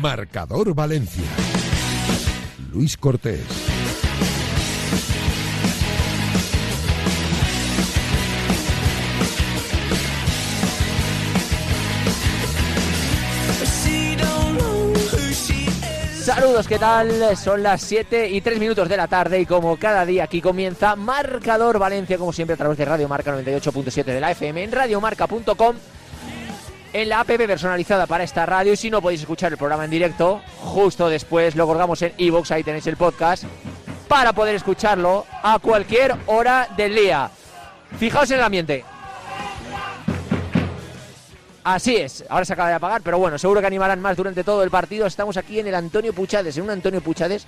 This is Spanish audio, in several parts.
Marcador Valencia. Luis Cortés. Saludos, ¿qué tal? Son las 7 y 3 minutos de la tarde y como cada día aquí comienza Marcador Valencia, como siempre a través de Radio Marca 98.7 de la FM en radiomarca.com en la app personalizada para esta radio y si no podéis escuchar el programa en directo, justo después lo colgamos en iVoox, ahí tenéis el podcast para poder escucharlo a cualquier hora del día. Fijaos en el ambiente. Así es, ahora se acaba de apagar, pero bueno, seguro que animarán más durante todo el partido. Estamos aquí en el Antonio Puchades, en un Antonio Puchades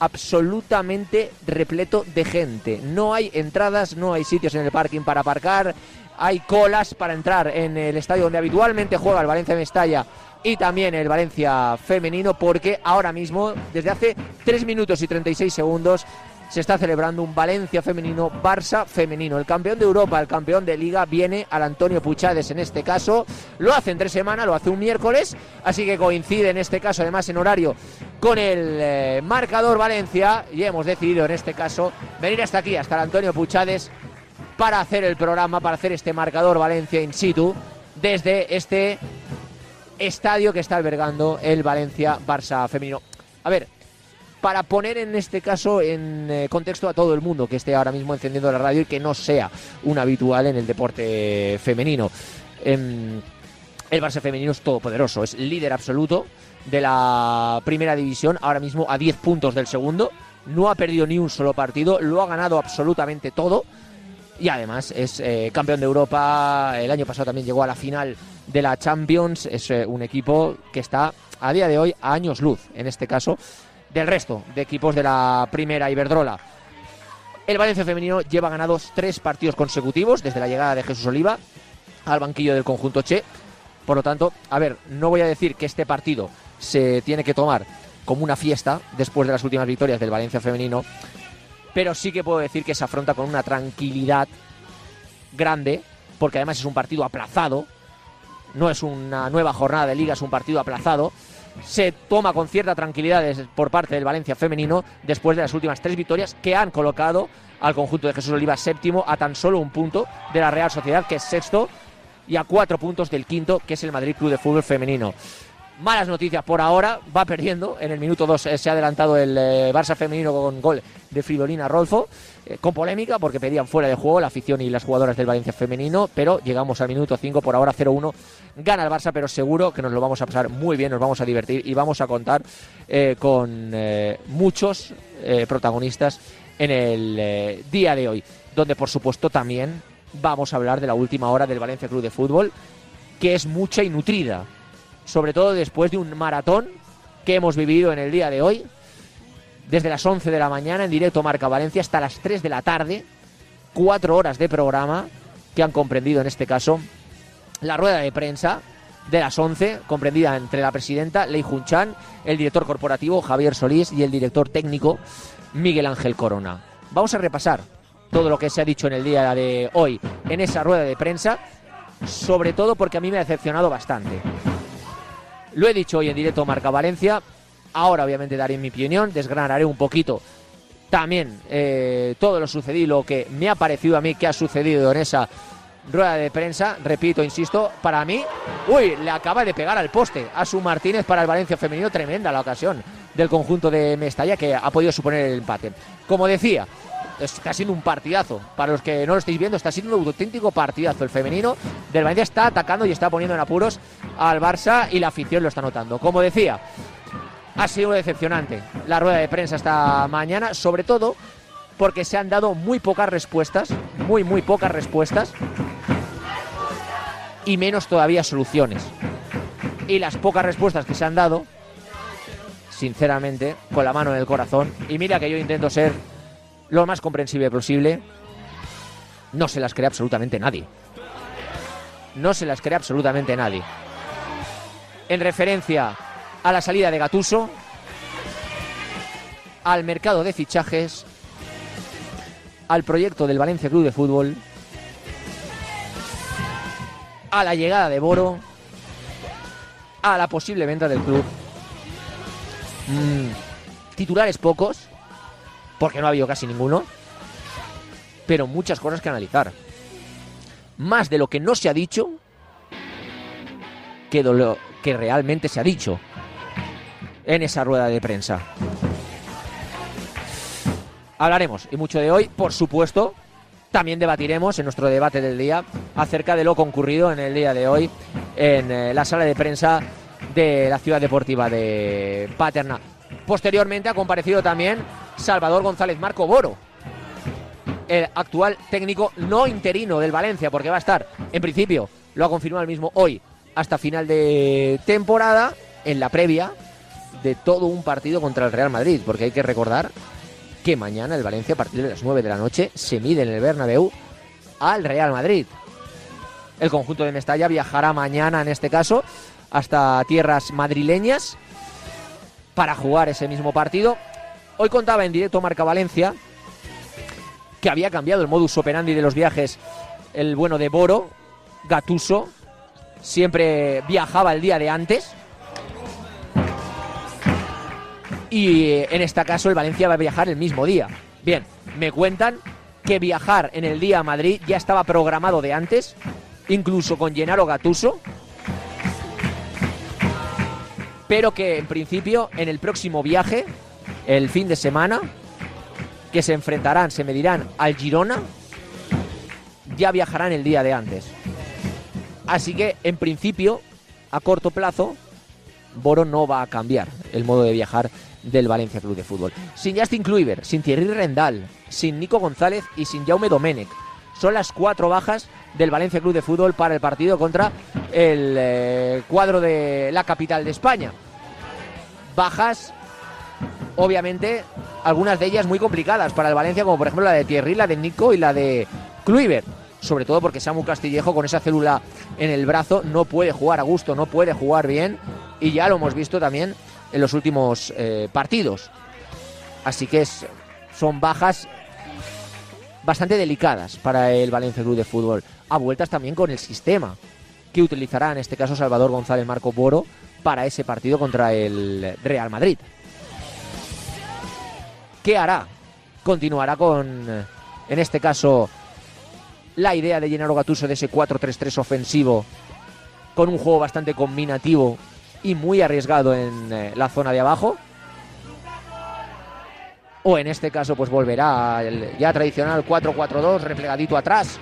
absolutamente repleto de gente. No hay entradas, no hay sitios en el parking para aparcar, hay colas para entrar en el estadio donde habitualmente juega el Valencia Mestalla y también el Valencia femenino, porque ahora mismo, desde hace 3 minutos y 36 segundos, se está celebrando un Valencia femenino, Barça femenino. El campeón de Europa, el campeón de Liga, viene al Antonio Puchades en este caso. Lo hace en tres semanas, lo hace un miércoles, así que coincide en este caso, además en horario, con el eh, marcador Valencia. Y hemos decidido en este caso venir hasta aquí, hasta el Antonio Puchades, para hacer el programa, para hacer este marcador Valencia in situ, desde este estadio que está albergando el Valencia Barça femenino. A ver, para poner en este caso en eh, contexto a todo el mundo que esté ahora mismo encendiendo la radio y que no sea un habitual en el deporte femenino. Em, el Barça femenino es todopoderoso, es líder absoluto de la primera división, ahora mismo a 10 puntos del segundo, no ha perdido ni un solo partido, lo ha ganado absolutamente todo. Y además es eh, campeón de Europa, el año pasado también llegó a la final de la Champions, es eh, un equipo que está a día de hoy a años luz, en este caso, del resto de equipos de la primera Iberdrola. El Valencia femenino lleva ganados tres partidos consecutivos desde la llegada de Jesús Oliva al banquillo del conjunto Che. Por lo tanto, a ver, no voy a decir que este partido se tiene que tomar como una fiesta después de las últimas victorias del Valencia femenino, pero sí que puedo decir que se afronta con una tranquilidad grande, porque además es un partido aplazado, no es una nueva jornada de liga, es un partido aplazado se toma con cierta tranquilidad por parte del Valencia femenino después de las últimas tres victorias que han colocado al conjunto de Jesús Oliva séptimo a tan solo un punto de la Real Sociedad que es sexto y a cuatro puntos del quinto que es el Madrid Club de Fútbol Femenino. Malas noticias por ahora, va perdiendo. En el minuto 2 eh, se ha adelantado el eh, Barça femenino con gol de Fridolina Rolfo, eh, con polémica porque pedían fuera de juego la afición y las jugadoras del Valencia femenino, pero llegamos al minuto 5, por ahora 0-1. Gana el Barça, pero seguro que nos lo vamos a pasar muy bien, nos vamos a divertir y vamos a contar con muchos protagonistas en el día de hoy, donde por supuesto también vamos a hablar de la última hora del Valencia Club de Fútbol, que es mucha y nutrida sobre todo después de un maratón que hemos vivido en el día de hoy, desde las 11 de la mañana en directo Marca Valencia hasta las 3 de la tarde, cuatro horas de programa que han comprendido en este caso la rueda de prensa de las 11, comprendida entre la presidenta Lei Junchan, el director corporativo Javier Solís y el director técnico Miguel Ángel Corona. Vamos a repasar todo lo que se ha dicho en el día de hoy en esa rueda de prensa, sobre todo porque a mí me ha decepcionado bastante. Lo he dicho hoy en directo Marca Valencia. Ahora obviamente daré mi opinión, desgranaré un poquito también eh, todo lo sucedido, lo que me ha parecido a mí que ha sucedido en esa rueda de prensa. Repito, insisto, para mí, uy, le acaba de pegar al poste a su Martínez para el Valencia femenino. Tremenda la ocasión del conjunto de Mestalla que ha podido suponer el empate. Como decía, está siendo un partidazo. Para los que no lo estáis viendo, está siendo un auténtico partidazo. El femenino del Valencia está atacando y está poniendo en apuros al Barça y la afición lo está notando. Como decía, ha sido decepcionante la rueda de prensa esta mañana, sobre todo porque se han dado muy pocas respuestas, muy, muy pocas respuestas y menos todavía soluciones. Y las pocas respuestas que se han dado, sinceramente, con la mano en el corazón, y mira que yo intento ser lo más comprensible posible, no se las cree absolutamente nadie. No se las cree absolutamente nadie. En referencia a la salida de Gatuso, al mercado de fichajes, al proyecto del Valencia Club de Fútbol, a la llegada de Boro, a la posible venta del club Mm, titulares pocos, porque no ha habido casi ninguno, pero muchas cosas que analizar. Más de lo que no se ha dicho que de lo que realmente se ha dicho en esa rueda de prensa. Hablaremos y mucho de hoy, por supuesto. También debatiremos en nuestro debate del día acerca de lo concurrido en el día de hoy en eh, la sala de prensa de la ciudad deportiva de Paterna. Posteriormente ha comparecido también Salvador González Marco Boro, el actual técnico no interino del Valencia, porque va a estar, en principio, lo ha confirmado el mismo hoy, hasta final de temporada, en la previa de todo un partido contra el Real Madrid, porque hay que recordar que mañana el Valencia a partir de las 9 de la noche se mide en el Bernabéu al Real Madrid. El conjunto de Mestalla viajará mañana en este caso hasta tierras madrileñas para jugar ese mismo partido. Hoy contaba en directo Marca Valencia que había cambiado el modus operandi de los viajes el bueno de Boro, Gatuso, siempre viajaba el día de antes y eh, en este caso el Valencia va a viajar el mismo día. Bien, me cuentan que viajar en el día a Madrid ya estaba programado de antes, incluso con Gennaro Gatuso, pero que en principio en el próximo viaje, el fin de semana, que se enfrentarán, se medirán al Girona, ya viajarán el día de antes. Así que en principio, a corto plazo, Boro no va a cambiar el modo de viajar del Valencia Club de Fútbol. Sin Justin Kluivert, sin Thierry Rendal, sin Nico González y sin Jaume Domenech. Son las cuatro bajas del Valencia Club de Fútbol para el partido contra el eh, cuadro de la capital de España. Bajas, obviamente, algunas de ellas muy complicadas para el Valencia, como por ejemplo la de Thierry, la de Nico y la de Kluivert. Sobre todo porque Samu Castillejo con esa célula en el brazo no puede jugar a gusto, no puede jugar bien. Y ya lo hemos visto también en los últimos eh, partidos. Así que es, son bajas bastante delicadas para el Valencia Club de Fútbol. A vueltas también con el sistema que utilizará en este caso Salvador González Marco Boro para ese partido contra el Real Madrid. ¿Qué hará? Continuará con, en este caso, la idea de Gennaro Gattuso de ese 4-3-3 ofensivo con un juego bastante combinativo y muy arriesgado en eh, la zona de abajo. O en este caso, pues volverá al ya tradicional 4-4-2, replegadito atrás,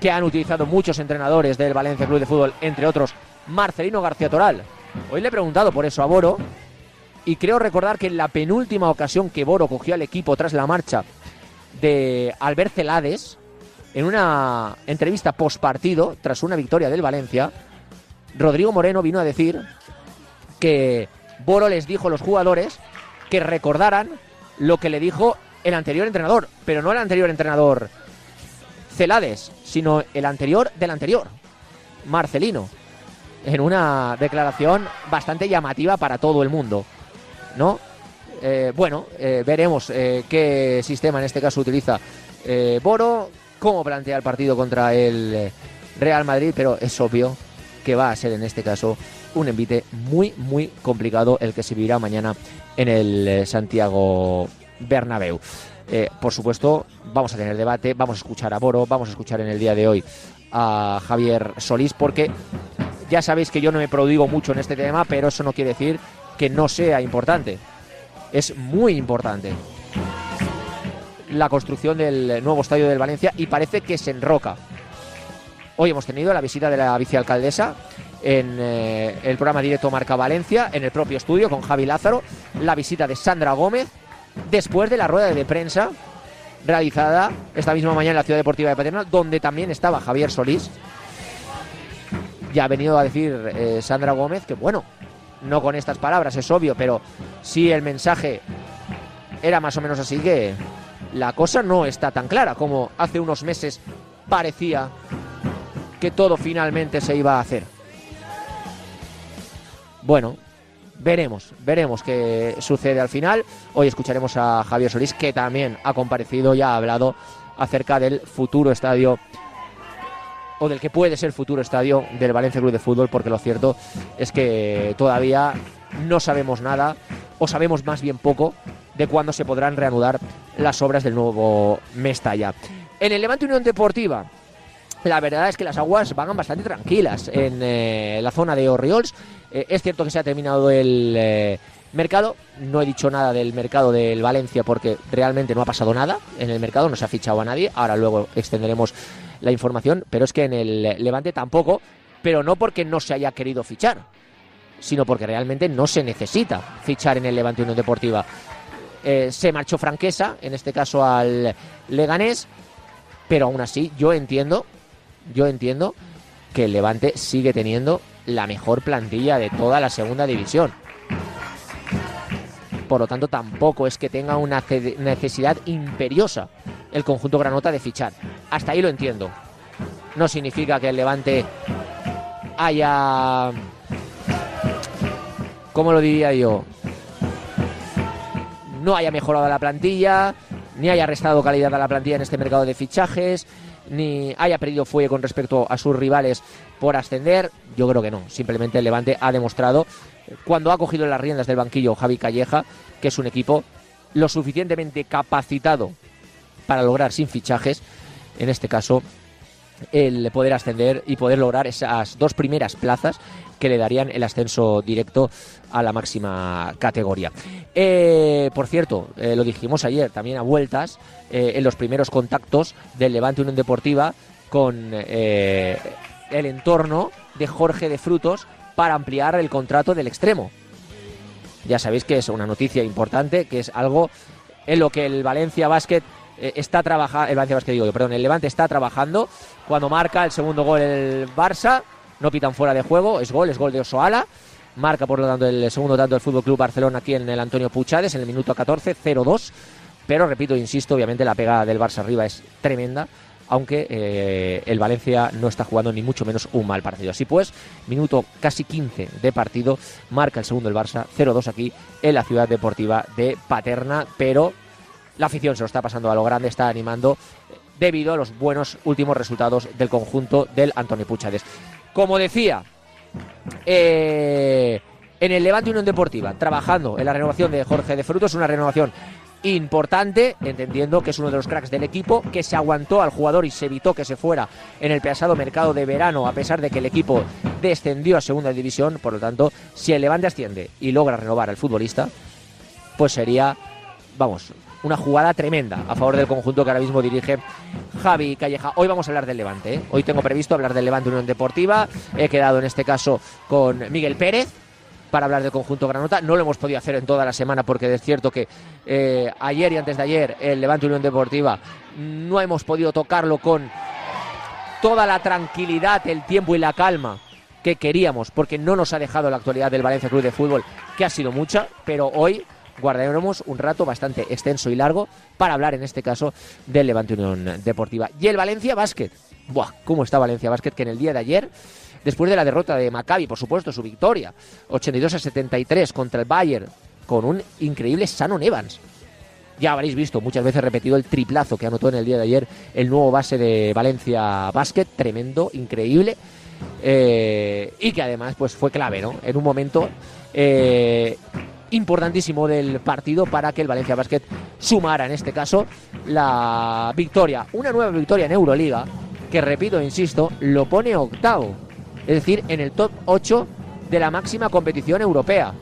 que han utilizado muchos entrenadores del Valencia Club de Fútbol, entre otros Marcelino García Toral. Hoy le he preguntado por eso a Boro y creo recordar que en la penúltima ocasión que Boro cogió al equipo tras la marcha de Albert Celades, en una entrevista post partido, tras una victoria del Valencia, Rodrigo Moreno vino a decir que Boro les dijo a los jugadores que recordaran lo que le dijo el anterior entrenador, pero no el anterior entrenador Celades, sino el anterior del anterior, Marcelino, en una declaración bastante llamativa para todo el mundo, ¿no? Eh, bueno, eh, veremos eh, qué sistema en este caso utiliza Boro, cómo plantea el partido contra el Real Madrid, pero es obvio que va a ser en este caso un envite muy, muy complicado el que se vivirá mañana en el Santiago Bernabéu. Eh, por supuesto, vamos a tener debate, vamos a escuchar a Boro, vamos a escuchar en el día de hoy a Javier Solís, porque ya sabéis que yo no me prodigo mucho en este tema, pero eso no quiere decir que no sea importante. Es muy importante la construcción del nuevo estadio del Valencia y parece que se enroca. Hoy hemos tenido la visita de la vicealcaldesa en eh, el programa directo Marca Valencia, en el propio estudio con Javi Lázaro, la visita de Sandra Gómez, después de la rueda de prensa realizada esta misma mañana en la Ciudad Deportiva de Paterna, donde también estaba Javier Solís. Ya ha venido a decir eh, Sandra Gómez que, bueno, no con estas palabras, es obvio, pero sí el mensaje era más o menos así que la cosa no está tan clara como hace unos meses parecía que todo finalmente se iba a hacer. Bueno, veremos, veremos qué sucede al final. Hoy escucharemos a Javier Solís, que también ha comparecido y ha hablado acerca del futuro estadio o del que puede ser futuro estadio del Valencia Club de Fútbol, porque lo cierto es que todavía no sabemos nada, o sabemos más bien poco, de cuándo se podrán reanudar las obras del nuevo Mestalla. En el Levante Unión Deportiva, la verdad es que las aguas van bastante tranquilas en eh, la zona de Oriols. Eh, es cierto que se ha terminado el eh, mercado. No he dicho nada del mercado del Valencia porque realmente no ha pasado nada en el mercado, no se ha fichado a nadie. Ahora luego extenderemos la información, pero es que en el Levante tampoco, pero no porque no se haya querido fichar, sino porque realmente no se necesita fichar en el Levante Unión Deportiva. se marchó Franquesa, en este caso al Leganés, pero aún así yo entiendo yo entiendo que el Levante sigue teniendo la mejor plantilla de toda la segunda división. Por lo tanto, tampoco es que tenga una necesidad imperiosa el conjunto granota de fichar. Hasta ahí lo entiendo. No significa que el Levante haya... ¿Cómo lo diría yo? No haya mejorado la plantilla, ni haya restado calidad a la plantilla en este mercado de fichajes, ni haya perdido fuelle con respecto a sus rivales por ascender. Yo creo que no. Simplemente el Levante ha demostrado, cuando ha cogido las riendas del banquillo Javi Calleja, que es un equipo lo suficientemente capacitado para lograr sin fichajes, en este caso, el poder ascender y poder lograr esas dos primeras plazas que le darían el ascenso directo a la máxima categoría. Eh, por cierto, eh, lo dijimos ayer también a vueltas, eh, en los primeros contactos del Levante Unión Deportiva con el entorno de Jorge de Frutos para ampliar el contrato del extremo. Ya sabéis que es una noticia importante, que es algo en lo que el Valencia Basket está trabajando, el Valencia Basket perdón, el Levante está trabajando cuando marca el segundo gol el Barça, no pitan fuera de juego, es gol, es gol de Osoala. Marca por lo tanto el segundo tanto del Fútbol Club Barcelona aquí en el Antonio Puchades en el minuto 14, 0-2. Pero repito, insisto, obviamente la pegada del Barça arriba es tremenda, aunque eh, el Valencia no está jugando ni mucho menos un mal partido. Así pues, minuto casi 15 de partido, marca el segundo el Barça, 0-2 aquí en la ciudad deportiva de Paterna, pero la afición se lo está pasando a lo grande, está animando debido a los buenos últimos resultados del conjunto del Antonio Puchades. Como decía, eh, en el Levante Unión Deportiva, trabajando en la renovación de Jorge de Frutos, una renovación importante, entendiendo que es uno de los cracks del equipo, que se aguantó al jugador y se evitó que se fuera en el pasado mercado de verano, a pesar de que el equipo descendió a segunda división. Por lo tanto, si el Levante asciende y logra renovar al futbolista, pues sería, vamos, una jugada tremenda a favor del conjunto que ahora mismo dirige Javi Calleja. Hoy vamos a hablar del Levante. ¿eh? Hoy tengo previsto hablar del Levante Unión Deportiva. He quedado en este caso con Miguel Pérez para hablar del conjunto Granota. No lo hemos podido hacer en toda la semana porque es cierto que eh, ayer y antes de ayer el Levante Unión Deportiva no hemos podido tocarlo con toda la tranquilidad, el tiempo y la calma que queríamos porque no nos ha dejado la actualidad del Valencia Club de Fútbol que ha sido mucha, pero hoy guardaremos un rato bastante extenso y largo para hablar en este caso del Levante Unión Deportiva. Y el Valencia Basket. Buah, ¿cómo está Valencia Basket? Que en el día de ayer, después de la derrota de Maccabi, por supuesto, su victoria, 82 a 73 contra el Bayern, con un increíble Shannon Evans. Ya habréis visto muchas veces repetido el triplazo que anotó en el día de ayer el nuevo base de Valencia Basket, tremendo, increíble. Eh, y que además pues fue clave, ¿no? En un momento eh, importantísimo del partido para que el Valencia Basket sumara en este caso la victoria, una nueva victoria en Euroliga que repito, insisto, lo pone octavo, es decir, en el top 8 de la máxima competición europea.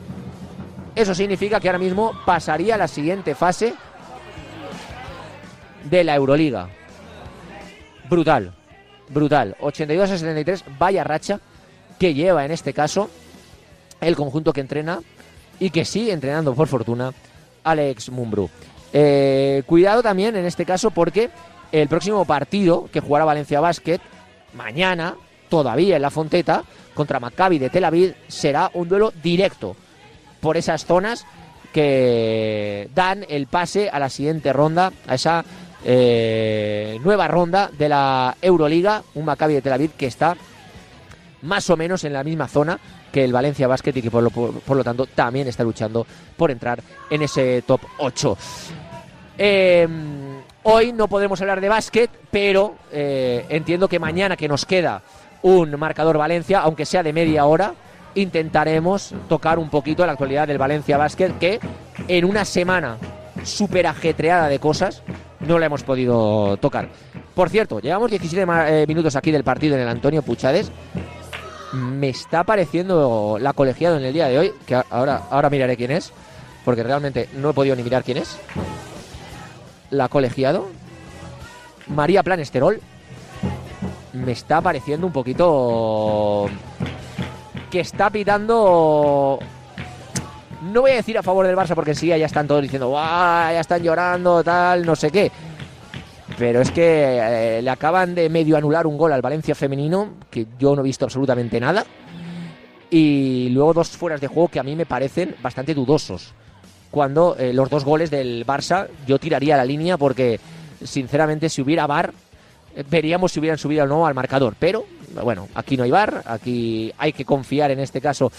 Eso significa que ahora mismo pasaría a la siguiente fase de la Euroliga. Brutal, brutal. 82 a 73, vaya racha que lleva en este caso el conjunto que entrena y que sigue entrenando, por fortuna, Alex Mumbrú. Eh, cuidado también en este caso porque el próximo partido que jugará Valencia Basket, mañana, todavía en la Fonteta, contra Maccabi de Tel Aviv, será un duelo directo por esas zonas que dan el pase a la siguiente ronda, a esa eh, nueva ronda de la Euroliga, un Maccabi de Tel Aviv que está más o menos en la misma zona que el Valencia Basket y que por lo, tanto también está luchando por entrar en ese top 8. Em, Hoy no podemos hablar de básquet, pero eh, entiendo que mañana que nos queda un marcador Valencia, aunque sea de media hora, intentaremos tocar un poquito la actualidad del Valencia Básquet, que en una semana súper ajetreada de cosas no la hemos podido tocar. Por cierto, llevamos 17 eh, minutos aquí del partido en el Antonio Puchades. Me está pareciendo la colegiado en el día de hoy, que ahora, ahora miraré quién es, porque realmente no he podido ni mirar quién es. La colegiado. María Planesterol. Me está pareciendo un poquito que está pitando no voy a decir a favor del Barça porque sí, ya están todos diciendo, ya están llorando, tal, no sé qué. Pero es que eh, le acaban de medio anular un gol al Valencia femenino, que yo no he visto absolutamente nada. Y luego dos fueras de juego que a mí me parecen bastante dudosos. Cuando eh, los dos goles del Barça yo tiraría la línea porque, sinceramente, si hubiera VAR, eh, veríamos si hubieran subido o no al marcador. Pero, bueno, aquí no hay VAR, aquí hay que confiar en este caso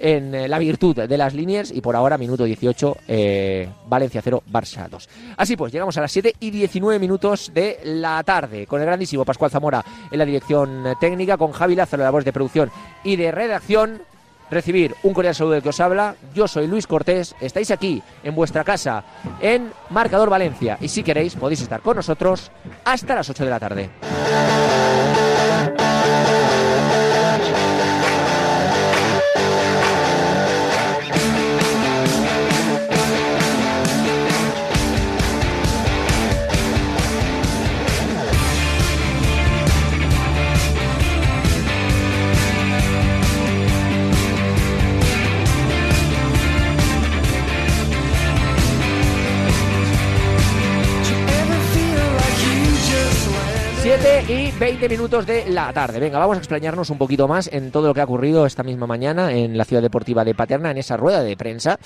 en eh, la virtud de las líneas y por ahora minuto 18 eh, Valencia 0 Barça 2. Así pues, llegamos a las 7 y 19 minutos de la tarde con el grandísimo Pascual Zamora en la dirección técnica, con Javi Lázaro, labores de producción y de redacción. Recibir un cordial saludo del que os habla. Yo soy Luis Cortés. Estáis aquí en vuestra casa en Marcador Valencia y si queréis podéis estar con nosotros hasta las 8 de la tarde. 20 minutos de la tarde. Venga, vamos a explañarnos un poquito más en todo lo que ha ocurrido esta misma mañana en la ciudad deportiva de Paterna, en esa rueda de prensa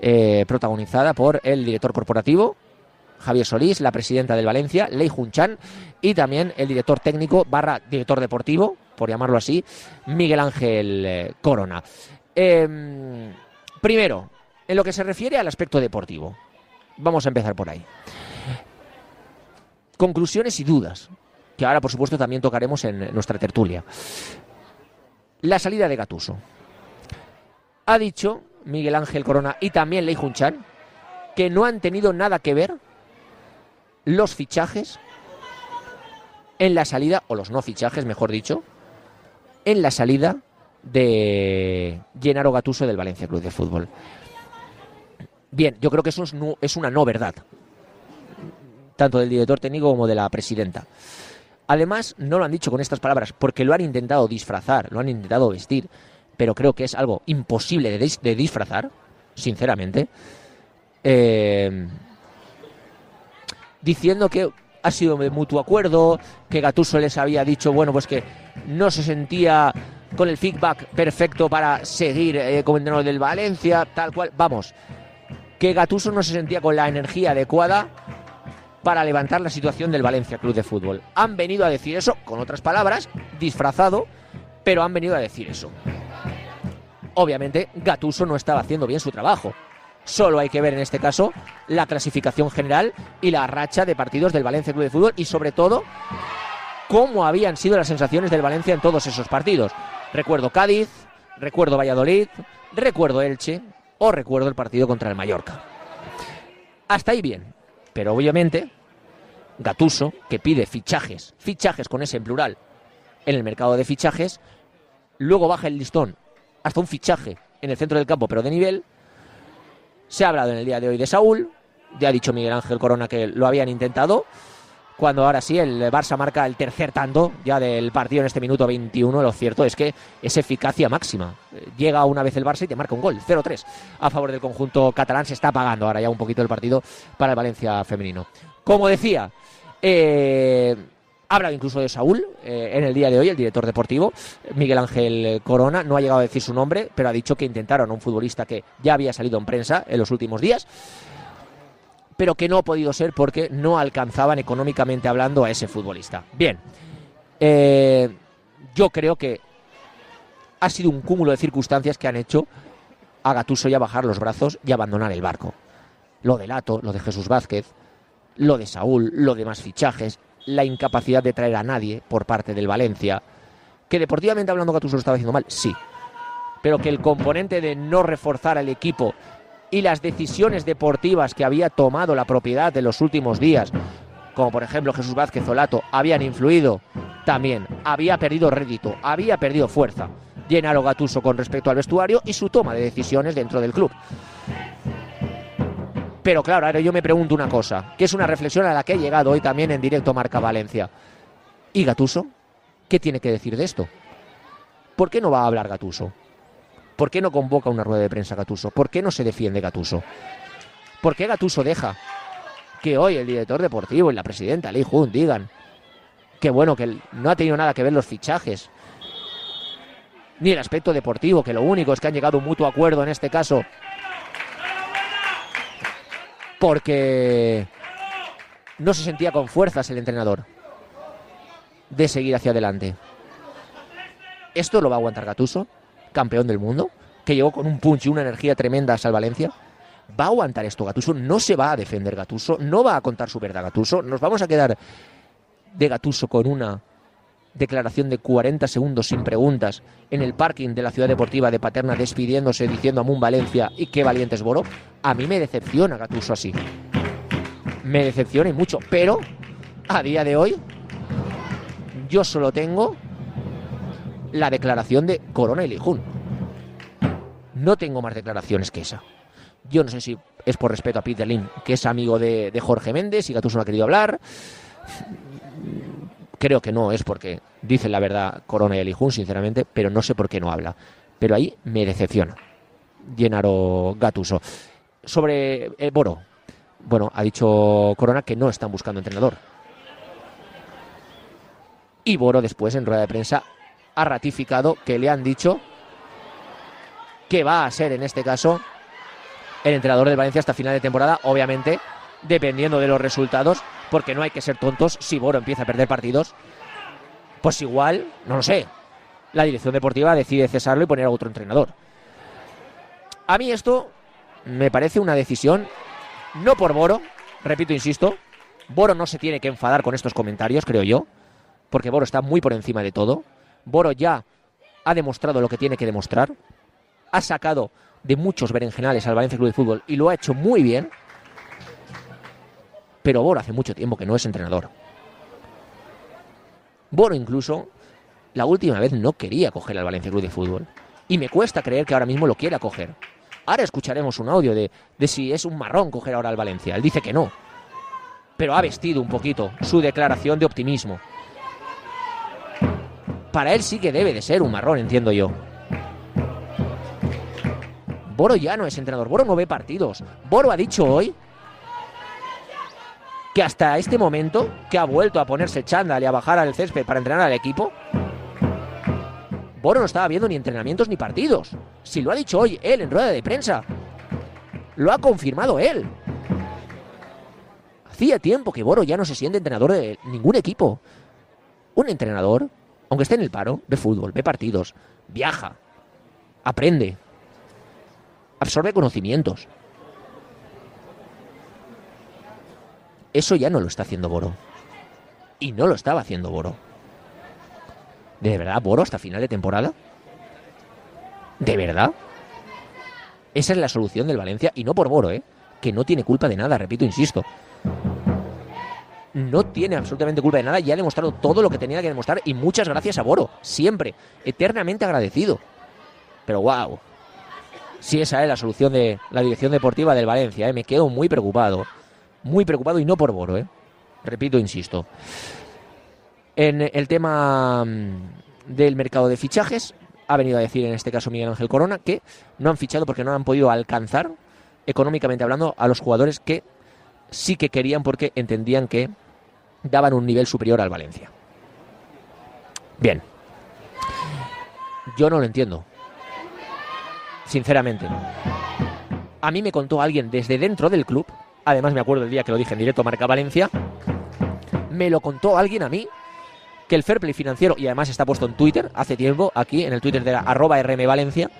eh, protagonizada por el director corporativo, Javier Solís, la presidenta del Valencia, Lei Junchan, y también el director técnico barra director deportivo, por llamarlo así, Miguel Ángel eh, Corona. Em, primero, en lo que se refiere al aspecto deportivo, vamos a empezar por ahí. Conclusiones y dudas que ahora por supuesto también tocaremos en nuestra tertulia. La salida de Gatuso. Ha dicho Miguel Ángel Corona y también Lei Junchan que no han tenido nada que ver los fichajes en la salida, o los no fichajes, mejor dicho, en la salida de Gennaro Gatuso del Valencia Club de Fútbol. Bien, yo creo que eso es, es una no verdad, tanto del director técnico como de la presidenta. Además, no lo han dicho con estas palabras porque lo han intentado disfrazar, lo han intentado vestir, pero creo que es algo imposible de, disfrazar, sinceramente. Eh, diciendo que ha sido de mutuo acuerdo, que Gatuso les había dicho, bueno, pues que no se sentía con el feedback perfecto para seguir eh, como entrenador del Valencia, tal cual. Vamos, que Gatuso no se sentía con la energía adecuada para levantar la situación del Valencia Club de Fútbol. Han venido a decir eso, con otras palabras, disfrazado, pero han venido a decir eso. Obviamente, Gatuso no estaba haciendo bien su trabajo. Solo hay que ver en este caso la clasificación general y la racha de partidos del Valencia Club de Fútbol y sobre todo cómo habían sido las sensaciones del Valencia en todos esos partidos. Recuerdo Cádiz, recuerdo Valladolid, recuerdo Elche o recuerdo el partido contra el Mallorca. Hasta ahí bien. Pero obviamente Gatuso, que pide fichajes, fichajes con ese en plural, en el mercado de fichajes, luego baja el listón hasta un fichaje en el centro del campo, pero de nivel. Se ha hablado en el día de hoy de Saúl, ya ha dicho Miguel Ángel Corona que lo habían intentado, cuando ahora sí el Barça marca el tercer tanto ya del partido en este minuto 21, lo cierto es que es eficacia máxima. Llega una vez el Barça y te marca un gol, 0-3 a favor del conjunto catalán, se está apagando ahora ya un poquito el partido para el Valencia femenino. Como decía, eh, incluso de Saúl eh, en el día de hoy, el director deportivo, Miguel Ángel Corona, no ha llegado a decir su nombre, pero ha dicho que intentaron a un futbolista que ya había salido en prensa en los últimos días, pero que no ha podido ser porque no alcanzaban económicamente hablando a ese futbolista. Bien, eh, yo creo que ha sido un cúmulo de circunstancias que han hecho a Gatuso ya bajar los brazos y abandonar el barco. Lo de Lato, lo de Jesús Vázquez, lo de Saúl, lo de más fichajes, la incapacidad de traer a nadie por parte del Valencia. Que deportivamente hablando Gattuso lo estaba haciendo mal, sí. Pero que el componente de no reforzar al equipo y las decisiones deportivas que había tomado la propiedad de los últimos días, como por ejemplo Jesús Vázquez Olato, habían influido también. Había perdido rédito, había perdido fuerza. Llenaro Gatuso con respecto al vestuario y su toma de decisiones dentro del club. Pero claro, ahora yo me pregunto una cosa, que es una reflexión a la que he llegado hoy también en directo Marca Valencia. ¿Y Gatuso? ¿Qué tiene que decir de esto? ¿Por qué no va a hablar Gatuso? ¿Por qué no convoca una rueda de prensa Gatuso? ¿Por qué no se defiende Gatuso? ¿Por qué Gatuso deja que hoy el director deportivo y la presidenta Lee Jun digan que bueno, que no ha tenido nada que ver los fichajes, ni el aspecto deportivo, que lo único es que han llegado a un mutuo acuerdo en este caso, porque no se sentía con fuerzas el entrenador de seguir hacia adelante. ¿Esto lo va a aguantar Gatuso, campeón del mundo, que llegó con un punch y una energía tremenda al Valencia? ¿Va a aguantar esto Gatuso? No se va a defender Gatuso, no va a contar su verdad Gatuso. Nos vamos a quedar de Gatuso con una declaración de 40 segundos sin preguntas en el parking de la ciudad deportiva de Paterna despidiéndose diciendo a Mun Valencia y qué valiente es Boro, a mí me decepciona Gatuso así. Me decepciona y mucho, pero a día de hoy yo solo tengo la declaración de Corona y Lijun. No tengo más declaraciones que esa. Yo no sé si es por respeto a Peter Lim, que es amigo de, Jorge Méndez y Gatuso no ha querido hablar Creo que no es porque dice la verdad Corona y Elijun, sinceramente, pero no sé por qué no habla. Pero ahí me decepciona. Llenaro Gatuso. Sobre eh, Boro. Bueno, ha dicho Corona que no están buscando entrenador. Y Boro después en rueda de prensa ha ratificado que le han dicho que va a ser en este caso el entrenador del Valencia hasta final de temporada, obviamente dependiendo de los resultados, porque no hay que ser tontos. Si Boro empieza a perder partidos, pues igual, no lo sé, la dirección deportiva decide cesarlo y poner a otro entrenador. A mí esto me parece una decisión, no por Boro, repito, insisto, Boro no se tiene que enfadar con estos comentarios, creo yo, porque Boro está muy por encima de todo. Boro ya ha demostrado lo que tiene que demostrar, ha sacado de muchos berenjenales al Valencia Club de Fútbol y lo ha hecho muy bien. Pero Boro hace mucho tiempo que no es entrenador. Boro incluso la última vez no quería coger al Valencia Club de Fútbol. Y me cuesta creer que ahora mismo lo quiera coger. Ahora escucharemos un audio de, de si es un marrón coger ahora al Valencia. Él dice que no. Pero ha vestido un poquito su declaración de optimismo. Para él sí que debe de ser un marrón, entiendo yo. Boro ya no es entrenador. Boro no ve partidos. Boro ha dicho hoy que hasta este momento, que ha vuelto a ponerse chándal y a bajar al césped para entrenar al equipo, Boro no estaba viendo ni entrenamientos ni partidos. Si lo ha dicho hoy él en rueda de prensa, lo ha confirmado él. Hacía tiempo que Boro ya no se siente entrenador de ningún equipo. Un entrenador, aunque esté en el paro, ve fútbol, ve partidos, viaja, aprende, absorbe conocimientos. Eso ya no lo está haciendo Boro. Y no lo estaba haciendo Boro. ¿De verdad Boro hasta final de temporada? ¿De verdad? Esa es la solución del Valencia y no por Boro, ¿eh? Que no tiene culpa de nada, repito, insisto. No tiene absolutamente culpa de nada y ha demostrado todo lo que tenía que demostrar y muchas gracias a Boro, siempre, eternamente agradecido. Pero wow, si esa es la solución de la dirección deportiva del Valencia, ¿eh? me quedo muy preocupado muy preocupado y no por Boro, ¿eh? repito, insisto. En el tema mm, del mercado de fichajes, ha venido a decir en este caso Miguel Ángel Corona que no han fichado porque no han podido alcanzar, económicamente hablando, a los jugadores que sí que querían porque entendían que daban un nivel superior al Valencia. Bien. Yo no lo entiendo. Sinceramente. A mí me contó alguien desde dentro del club Además, me acuerdo el día que lo dije en directo Marca Valencia. Me lo contó alguien a mí que el fair play financiero, y además está puesto en Twitter hace tiempo, aquí en el Twitter de la arroba RM Valencia,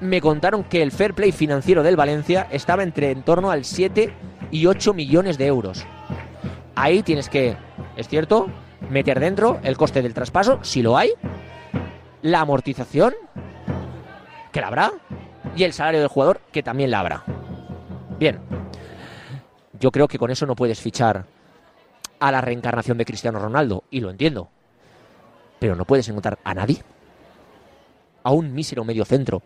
me contaron que el fair play financiero del Valencia estaba entre en torno al 7 y 8 millones de euros. Ahí tienes que, es cierto, meter dentro el coste del traspaso, si lo hay, la amortización, que la habrá, y el salario del jugador, que también la habrá. Bien, yo creo que con eso no puedes fichar a la reencarnación de Cristiano Ronaldo, y lo entiendo, pero no puedes encontrar a nadie, a un mísero medio centro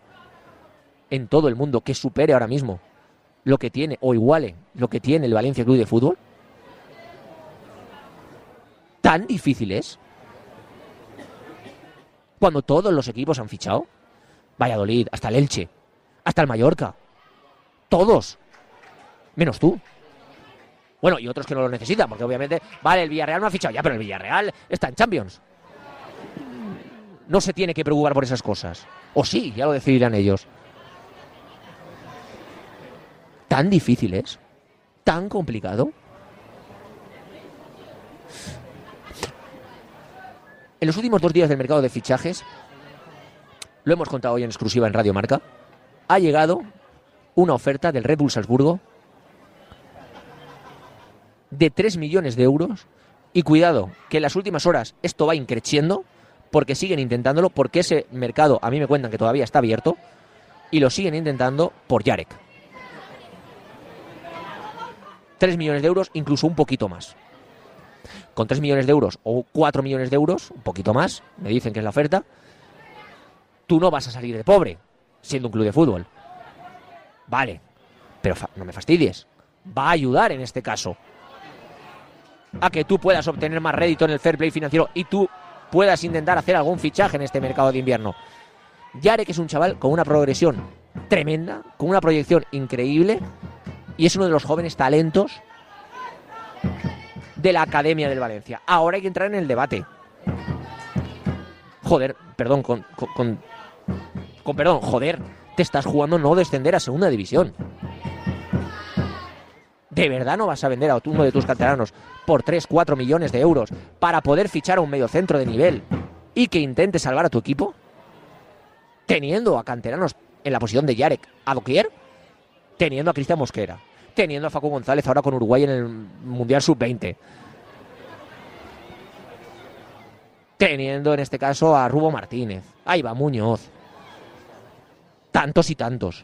en todo el mundo que supere ahora mismo lo que tiene o iguale lo que tiene el Valencia Club de Fútbol? ¿Tan difícil es? Cuando todos los equipos han fichado. Valladolid, hasta el Elche, hasta el Mallorca. Todos. Menos tú. Bueno, y otros que no lo necesitan, porque obviamente, vale, el Villarreal no ha fichado ya, pero el Villarreal está en Champions. No se tiene que preocupar por esas cosas. O sí, ya lo decidirán ellos. ¿Tan difícil es? ¿Tan complicado? En los últimos dos días del mercado de fichajes, lo hemos contado hoy en exclusiva en Radio Marca, ha llegado una oferta del Red Bull Salzburgo de 3 millones de euros. Y cuidado, que en las últimas horas esto va increciendo, porque siguen intentándolo, porque ese mercado a mí me cuentan que todavía está abierto, y lo siguen intentando por Yarek. 3 millones de euros, incluso un poquito más. Con 3 millones de euros o 4 millones de euros, un poquito más, me dicen que es la oferta, tú no vas a salir de pobre siendo un club de fútbol. Vale, pero no me fastidies. Va a ayudar en este caso a que tú puedas obtener más rédito en el fair play financiero y tú puedas intentar hacer algún fichaje en este mercado de invierno. Yarek es un chaval con una progresión tremenda, con una proyección increíble y es uno de los jóvenes talentos de la Academia del Valencia. Ahora hay que entrar en el debate. Joder, perdón, con, con, con, perdón, joder, te estás jugando no descender a segunda división. ¿De verdad no vas a vender a uno de tus canteranos por 3, 4 millones de euros para poder fichar a un mediocentro de nivel y que intente salvar a tu equipo? Teniendo a canteranos en la posición de Yarek a doquier, teniendo a Cristian Mosquera, teniendo a Facu González ahora con Uruguay en el Mundial Sub-20. Teniendo en este caso a Rubo Martínez, ahí va Muñoz. Tantos y tantos.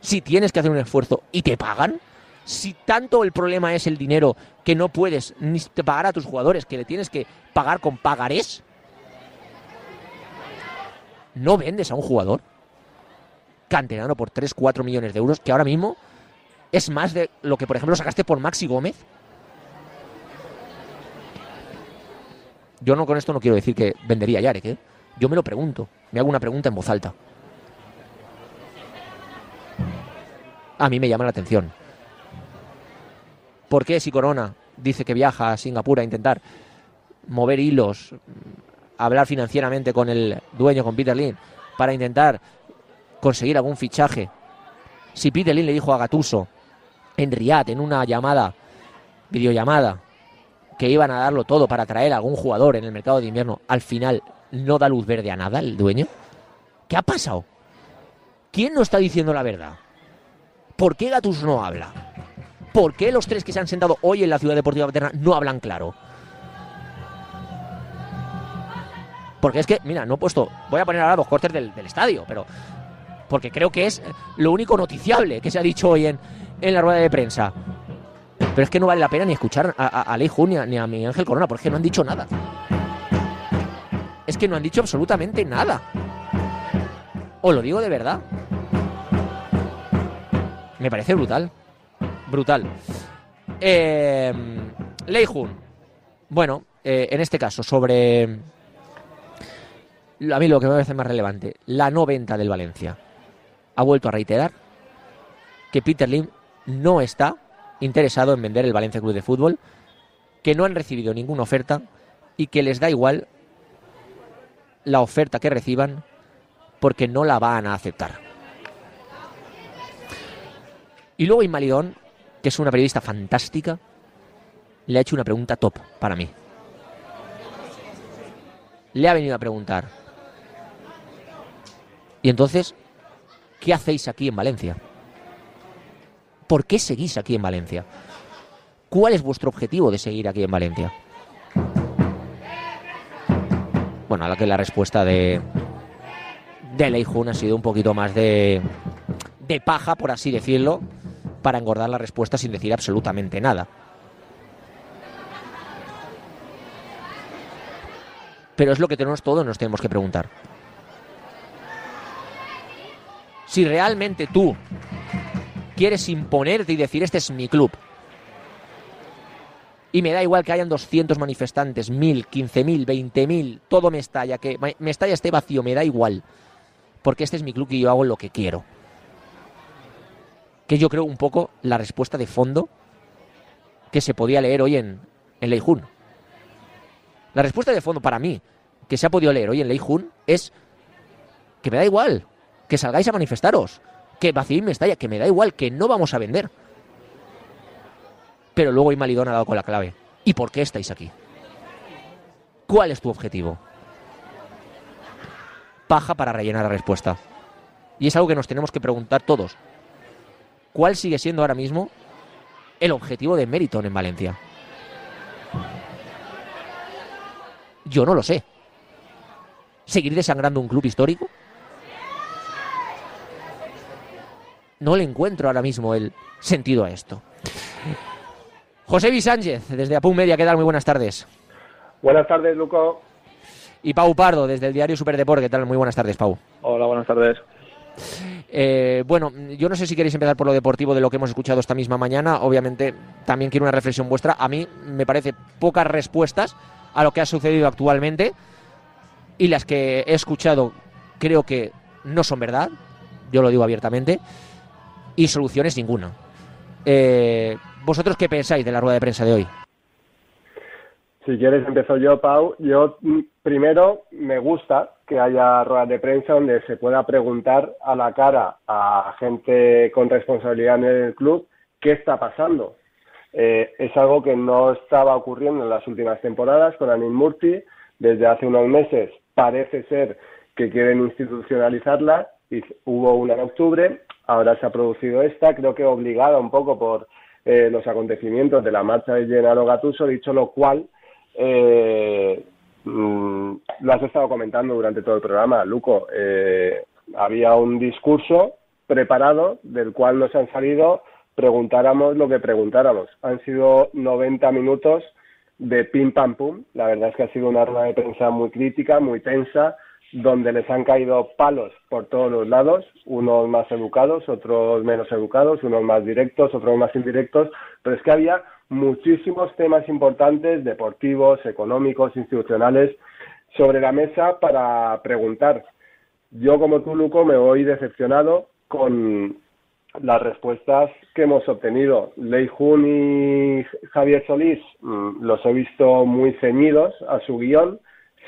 Si tienes que hacer un esfuerzo y te pagan, si tanto el problema es el dinero que no puedes ni pagar a tus jugadores, que le tienes que pagar con pagarés, ¿no vendes a un jugador? Canterano por 3, 4 millones de euros, que ahora mismo es más de lo que, por ejemplo, sacaste por Maxi Gómez. Yo no con esto no quiero decir que vendería a Yarek, ¿eh? Yo me lo pregunto, me hago una pregunta en voz alta. A mí me llama la atención. ¿Por qué si Corona dice que viaja a Singapur a intentar mover hilos, hablar financieramente con el dueño, con Peter Lin, para intentar conseguir algún fichaje. Si Peter Lin le dijo a Gatuso en Riyadh, en una llamada, videollamada, que iban a darlo todo para traer a algún jugador en el mercado de invierno, al final no da luz verde a nada el dueño. ¿Qué ha pasado? ¿Quién no está diciendo la verdad? ¿Por qué Gatuso no habla? ¿Por qué los tres que se han sentado hoy en la Ciudad Deportiva Veterana no hablan claro? Porque es que, mira, no he puesto. Voy a poner ahora los cortes del estadio, pero porque creo que es lo único noticiable que se ha dicho hoy en, en la rueda de prensa. Pero es que no vale la pena ni escuchar a, a, Ley ni a, ni a Miguel Ángel Corona, porque no han dicho nada. Es que no han dicho absolutamente nada. Os lo digo de verdad. Me parece brutal. Brutal. Eh, Lei Bueno, eh, en este caso, sobre. A mí lo que me parece más relevante, la no venta del Valencia ha vuelto a reiterar que Peter Lim no está interesado en vender el Valencia Club de Fútbol, que no han recibido ninguna oferta y que les da igual la oferta que reciban porque no la van a aceptar. Y luego Inmalidón, que es una periodista fantástica, le ha hecho una pregunta top para mí. Le ha venido a preguntar, Y entonces, ¿qué hacéis aquí en Valencia? ¿Por qué seguís aquí en Valencia? ¿Cuál es vuestro objetivo de seguir aquí en Valencia? Bueno, a la que la respuesta de, de Leijun ha sido un poquito más de, de paja, por así decirlo, para engordar la respuesta sin decir absolutamente nada. Pero es lo que tenemos todos, nos tenemos que preguntar. Si realmente tú quieres imponerte y decir, este es mi club, y me da igual que hayan 200 manifestantes, 1000, 15000, 20000, todo me estalla, que me estalla este vacío, me da igual, porque este es mi club y yo hago lo que quiero. Que yo creo un poco la respuesta de fondo que se podía leer hoy en, en Leijun. La respuesta de fondo para mí, que se ha podido leer hoy en Leijun, es que me da igual, que salgáis a manifestaros, que vacío me estalla, que me da igual, que no vamos a vender. Pero luego Imalidón ha dado con la clave. ¿Y por qué estáis aquí? ¿Cuál es tu objetivo? Paja para rellenar la respuesta. Y es algo que nos tenemos que preguntar todos. ¿Cuál sigue siendo ahora mismo el objetivo de Meriton en Valencia? Yo no lo sé. ¿Seguir desangrando un club histórico? No le encuentro ahora mismo el sentido a esto. José. Sánchez, desde Apun Media, ¿qué tal? Muy buenas tardes. Buenas tardes, Luco. Y Pau Pardo, desde el diario Superdeporte, ¿qué tal? Muy buenas tardes, Pau. Hola, buenas tardes. Eh, bueno, yo no sé si queréis empezar por lo deportivo de lo que hemos escuchado esta misma mañana. Obviamente, también quiero una reflexión vuestra. A mí me parece pocas respuestas a lo que ha sucedido actualmente y las que he escuchado creo que no son verdad, yo lo digo abiertamente, y soluciones ninguna. Eh, ¿Vosotros qué pensáis de la rueda de prensa de hoy? Si quieres empiezo yo, Pau. Yo mm, primero me gusta que haya ruedas de prensa donde se pueda preguntar a la cara a gente con responsabilidad en el club qué está pasando. Eh, es algo que no estaba ocurriendo en las últimas temporadas con Anil Murti. Desde hace unos meses parece ser que quieren institucionalizarla. Y hubo una en octubre, ahora se ha producido esta, creo que obligada un poco por eh, los acontecimientos de la marcha de Gennaro Gattuso, dicho lo cual, eh, mm, lo has estado comentando durante todo el programa, Luco, eh, había un discurso preparado del cual nos han salido preguntáramos lo que preguntáramos. Han sido 90 minutos de pim pam pum. La verdad es que ha sido una rueda de prensa muy crítica, muy tensa, donde les han caído palos por todos los lados, unos más educados, otros menos educados, unos más directos, otros más indirectos, pero es que había muchísimos temas importantes, deportivos, económicos, institucionales, sobre la mesa para preguntar. Yo, como tú, Luco, me voy decepcionado con las respuestas que hemos obtenido. Lei Jun y Javier Solís mm, los he visto muy ceñidos a su guion,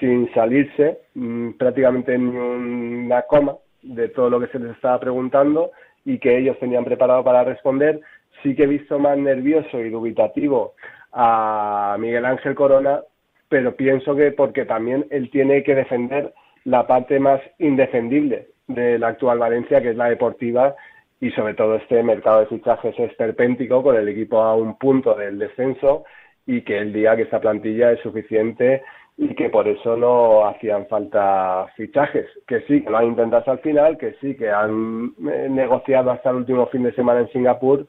sin salirse mm, prácticamente ni una coma de todo lo que se les estaba preguntando y que ellos tenían preparado para responder. Sí que he visto más nervioso y dubitativo a Miguel Ángel Corona, pero pienso que porque también él tiene que defender la parte más indefendible de la actual Valencia, que es la deportiva, y sobre todo este mercado de fichajes es perpéntico con el equipo a un punto del descenso y que el día que esta plantilla es suficiente y que por eso no hacían falta fichajes, que sí, que lo han intentado hasta el final, que sí, que han eh, negociado hasta el último fin de semana en Singapur,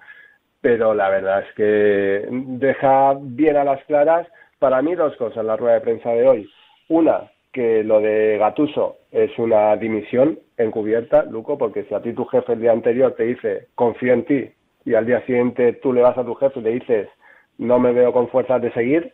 pero la verdad es que deja bien a las claras para mí dos cosas la rueda de prensa de hoy. Una, que lo de Gatuso es una dimisión encubierta, Luco, porque si a ti tu jefe el día anterior te dice confío en ti y al día siguiente tú le vas a tu jefe y le dices no me veo con fuerzas de seguir,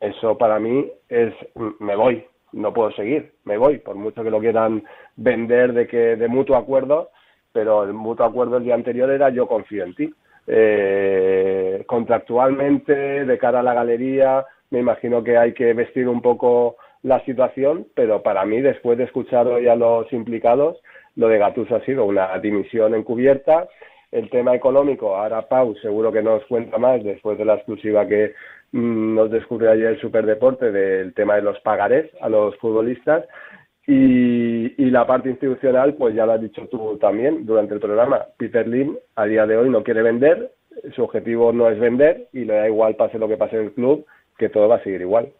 eso para mí es mm, me voy, no puedo seguir, me voy, por mucho que lo quieran vender de que de mutuo acuerdo, pero el mutuo acuerdo el día anterior era yo confío en ti. Eh, contractualmente, de cara a la galería, me imagino que hay que vestir un poco la situación, pero para mí, después de escuchar hoy a los implicados, lo de Gatuso ha sido una dimisión encubierta. El tema económico, ahora Pau seguro que nos cuenta más después de la exclusiva que mm, nos descubrió ayer el Superdeporte del tema de los pagarés a los futbolistas. Y, y, la parte institucional, pues ya lo has dicho tú también durante el programa. Peter Lim a día de hoy no quiere vender, su objetivo no es vender y le da igual pase lo que pase en el club, que todo va a seguir igual.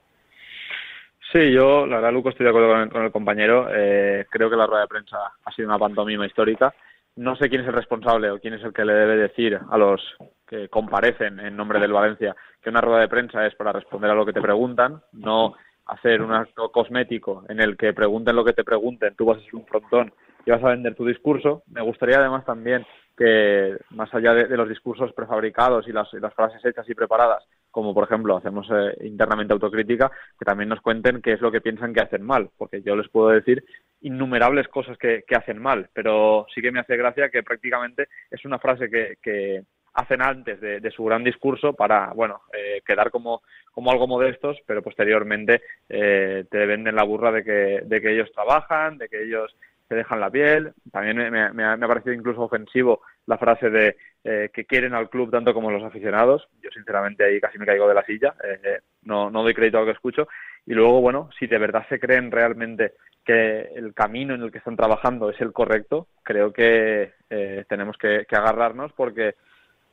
Sí, yo, la verdad, Luco, estoy de acuerdo con el, compañero. Eh, creo que la rueda de prensa ha sido una pantomima histórica. No sé quién es el responsable o quién es el que le debe decir a los que comparecen en nombre del Valencia que una rueda de prensa es para responder a lo que te preguntan, no hacer un acto cosmético en el que pregunten lo que te pregunten, tú vas a ser un frontón y vas a vender tu discurso. Me gustaría además también que, más allá de, los discursos prefabricados y las, frases hechas y preparadas, como por ejemplo hacemos eh, internamente autocrítica, que también nos cuenten qué es lo que piensan que hacen mal, porque yo les puedo decir innumerables cosas que, hacen mal, pero sí que me hace gracia que prácticamente es una frase que, hacen antes de, su gran discurso para, bueno, eh, quedar como, como algo modestos, pero posteriormente eh, te venden la burra de que, de que ellos trabajan, de que ellos se dejan la piel. También me, ha, parecido incluso ofensivo la frase de eh, que quieren al club tanto como los aficionados. Yo sinceramente ahí casi me caigo de la silla, eh, no, no doy crédito a lo que escucho. Y luego, bueno, si de verdad se creen realmente que el camino en el que están trabajando es el correcto, creo que eh, tenemos que, agarrarnos porque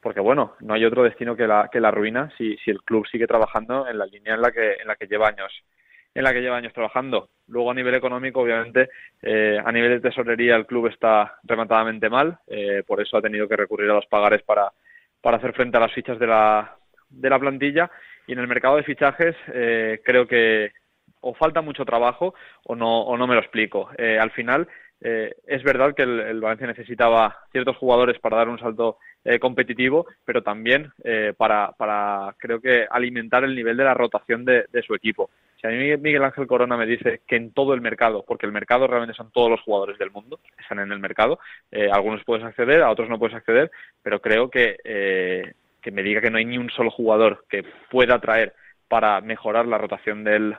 porque bueno, no hay otro destino que la, que la ruina si, si el club sigue trabajando en la línea en la que, en la que lleva años en la que lleva años trabajando. Luego a nivel económico, obviamente, eh, a nivel de tesorería el club está rematadamente mal, eh, por eso ha tenido que recurrir a los pagares para, para hacer frente a las fichas de la, de la plantilla. Y en el mercado de fichajes eh, creo que o falta mucho trabajo o no, o no me lo explico. al final, es verdad que el, Valencia necesitaba ciertos jugadores para dar un salto competitivo, pero también para, para, creo que, alimentar el nivel de la rotación de su equipo. Si a mí Miguel Ángel Corona me dice que en todo el mercado, porque el mercado realmente son todos los jugadores del mundo, están en el mercado, eh, algunos puedes acceder, a otros no puedes acceder, pero creo que, eh, que me diga que no hay ni un solo jugador que pueda traer para mejorar la rotación de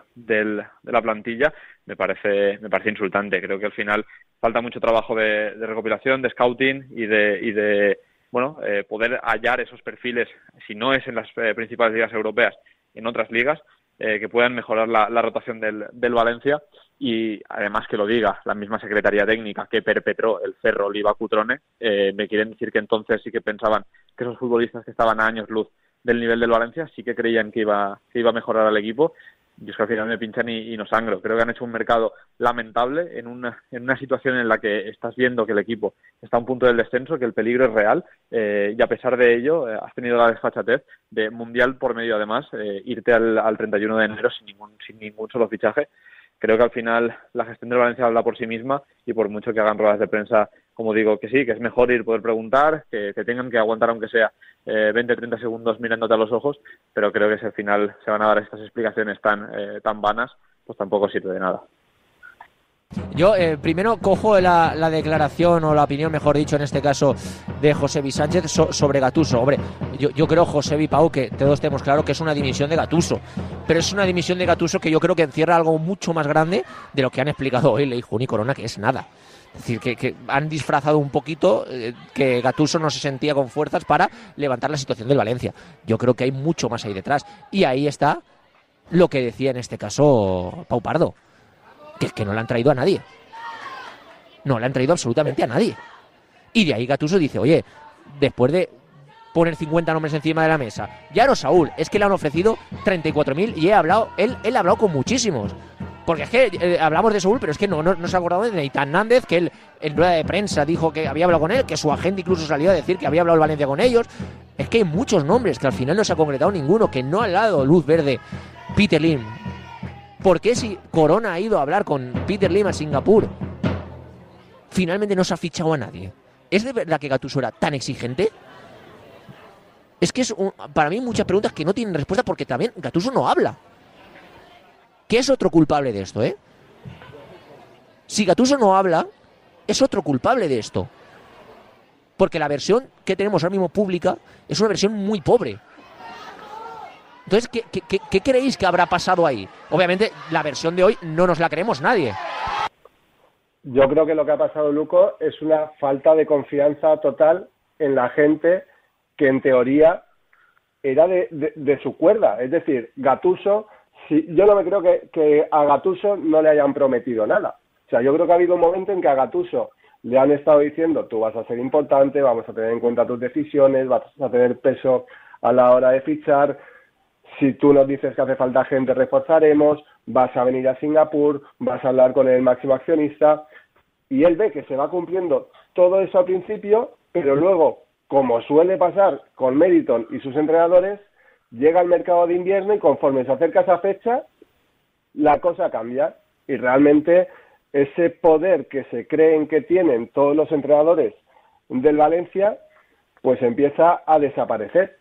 la plantilla me parece me parece insultante. Creo que al final falta mucho trabajo de, recopilación de scouting y de y de bueno eh, poder hallar esos perfiles si no es en las principales ligas europeas en otras ligas eh, que puedan mejorar la, rotación del, del, Valencia. Y además que lo diga la misma Secretaría Técnica que perpetró el Cerro Oliva Cutrone, eh, me quieren decir que entonces sí que pensaban que esos futbolistas que estaban a años luz del nivel del Valencia sí que creían que iba, que iba a mejorar al equipo y es que al final me pinchan y, no sangro. Creo que han hecho un mercado lamentable en una, en una situación en la que estás viendo que el equipo está a un punto del descenso, que el peligro es real eh, y a pesar de ello eh, has tenido la desfachatez de Mundial por medio además, eh, irte al, al 31 de enero sin ningún, sin ningún solo fichaje creo que al final la gestión del Valencia habla por sí misma y por mucho que hagan ruedas de prensa, como digo, que sí, que es mejor ir poder preguntar, que, tengan que aguantar aunque sea eh, 20, 30 segundos mirándote a los ojos, pero creo que si al final se van a dar estas explicaciones tan, eh, tan vanas, pues tampoco sirve de nada. Yo eh, primero cojo la, declaración o la opinión, mejor dicho, en este caso, de José. Sánchez sobre Gatuso. Hombre, yo, creo, José. Pau, que todos tenemos claro que es una dimisión de Gatuso. Pero es una dimisión de Gatuso que yo creo que encierra algo mucho más grande de lo que han explicado hoy Leijun y Corona, que es nada. Es decir, que, han disfrazado un poquito eh, que Gatuso no se sentía con fuerzas para levantar la situación del Valencia. Yo creo que hay mucho más ahí detrás. Y ahí está lo que decía en este caso Pau Pardo que es que no le han traído a nadie. No le han traído absolutamente a nadie. Y de ahí Gatuso dice, oye, después de poner 50 nombres encima de la mesa, ya no Saúl, es que le han ofrecido 34.000 y he hablado, él, él ha hablado con muchísimos. Porque es que eh, hablamos de Saúl, pero es que no, no, se ha acordado de Neitan Nández, que él en rueda de prensa dijo que había hablado con él, que su agente incluso salió a decir que había hablado el Valencia con ellos. Es que hay muchos nombres que al final no se ha concretado ninguno, que no ha dado luz verde Peter Lim, ¿Por qué si Corona ha ido a hablar con Peter Lim a Singapur, finalmente no se ha fichado a nadie? ¿Es de verdad que Gattuso era tan exigente? Es que es para mí muchas preguntas que no tienen respuesta porque también Gattuso no habla. ¿Qué es otro culpable de esto, eh? Si Gattuso no habla, es otro culpable de esto. Porque la versión que tenemos ahora mismo pública es una versión muy pobre. Entonces, ¿qué, creéis que habrá pasado ahí? Obviamente, la versión de hoy no nos la creemos nadie. Yo creo que lo que ha pasado, Luco, es una falta de confianza total en la gente que en teoría era de, su cuerda. Es decir, Gatuso, si, yo no me creo que, a Gatuso no le hayan prometido nada. O sea, yo creo que ha habido un momento en que a Gatuso le han estado diciendo, tú vas a ser importante, vamos a tener en cuenta tus decisiones, vas a tener peso a la hora de fichar, si tú nos dices que hace falta gente, reforzaremos, vas a venir a Singapur, vas a hablar con el máximo accionista, y él ve que se va cumpliendo todo eso al principio, pero luego, como suele pasar con Meriton y sus entrenadores, llega al mercado de invierno y conforme se acerca esa fecha, la cosa cambia. Y realmente ese poder que se creen que tienen todos los entrenadores del Valencia, pues empieza a desaparecer.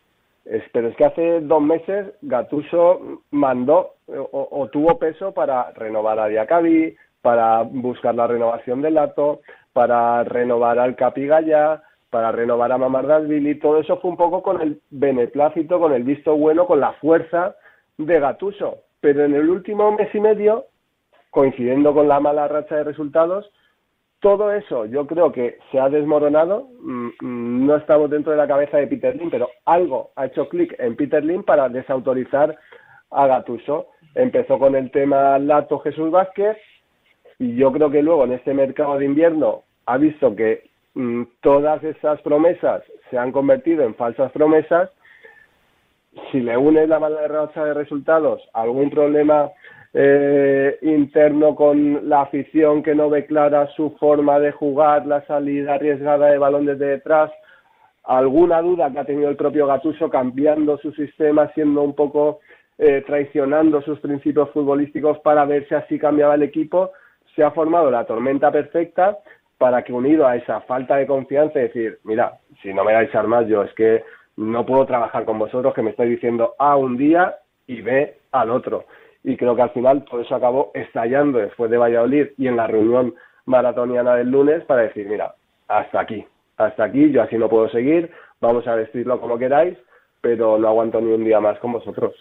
Pero es que hace dos meses Gatuso mandó o, tuvo peso para renovar a Diacabí, para buscar la renovación del Lato, para renovar al Capigaya, para renovar a Mamardasvili, todo eso fue un poco con el beneplácito, con el visto bueno, con la fuerza de Gatuso. Pero en el último mes y medio coincidiendo con la mala racha de resultados, todo eso yo creo que se ha desmoronado. Mm, no estamos dentro de la cabeza de Peter Lim, pero algo ha hecho clic en Peter Lim para desautorizar a Gatuso. Empezó con el tema Lato Jesús Vázquez y yo creo que luego en este mercado de invierno ha visto que mm, todas esas promesas se han convertido en falsas promesas. Si le une la mala racha de resultados algún problema eh, interno con la afición que no ve clara su forma de jugar, la salida arriesgada de balón desde detrás, alguna duda que ha tenido el propio Gatuso cambiando su sistema, siendo un poco eh, traicionando sus principios futbolísticos para ver si así cambiaba el equipo, se ha formado la tormenta perfecta para que unido a esa falta de confianza, decir, mira, si no me dais armas, yo es que no puedo trabajar con vosotros que me estáis diciendo A un día y B al otro y creo que al final todo eso acabó estallando después de Valladolid y en la reunión maratoniana del lunes para decir, mira, hasta aquí, hasta aquí, yo así no puedo seguir, vamos a vestirlo como queráis, pero no aguanto ni un día más con vosotros.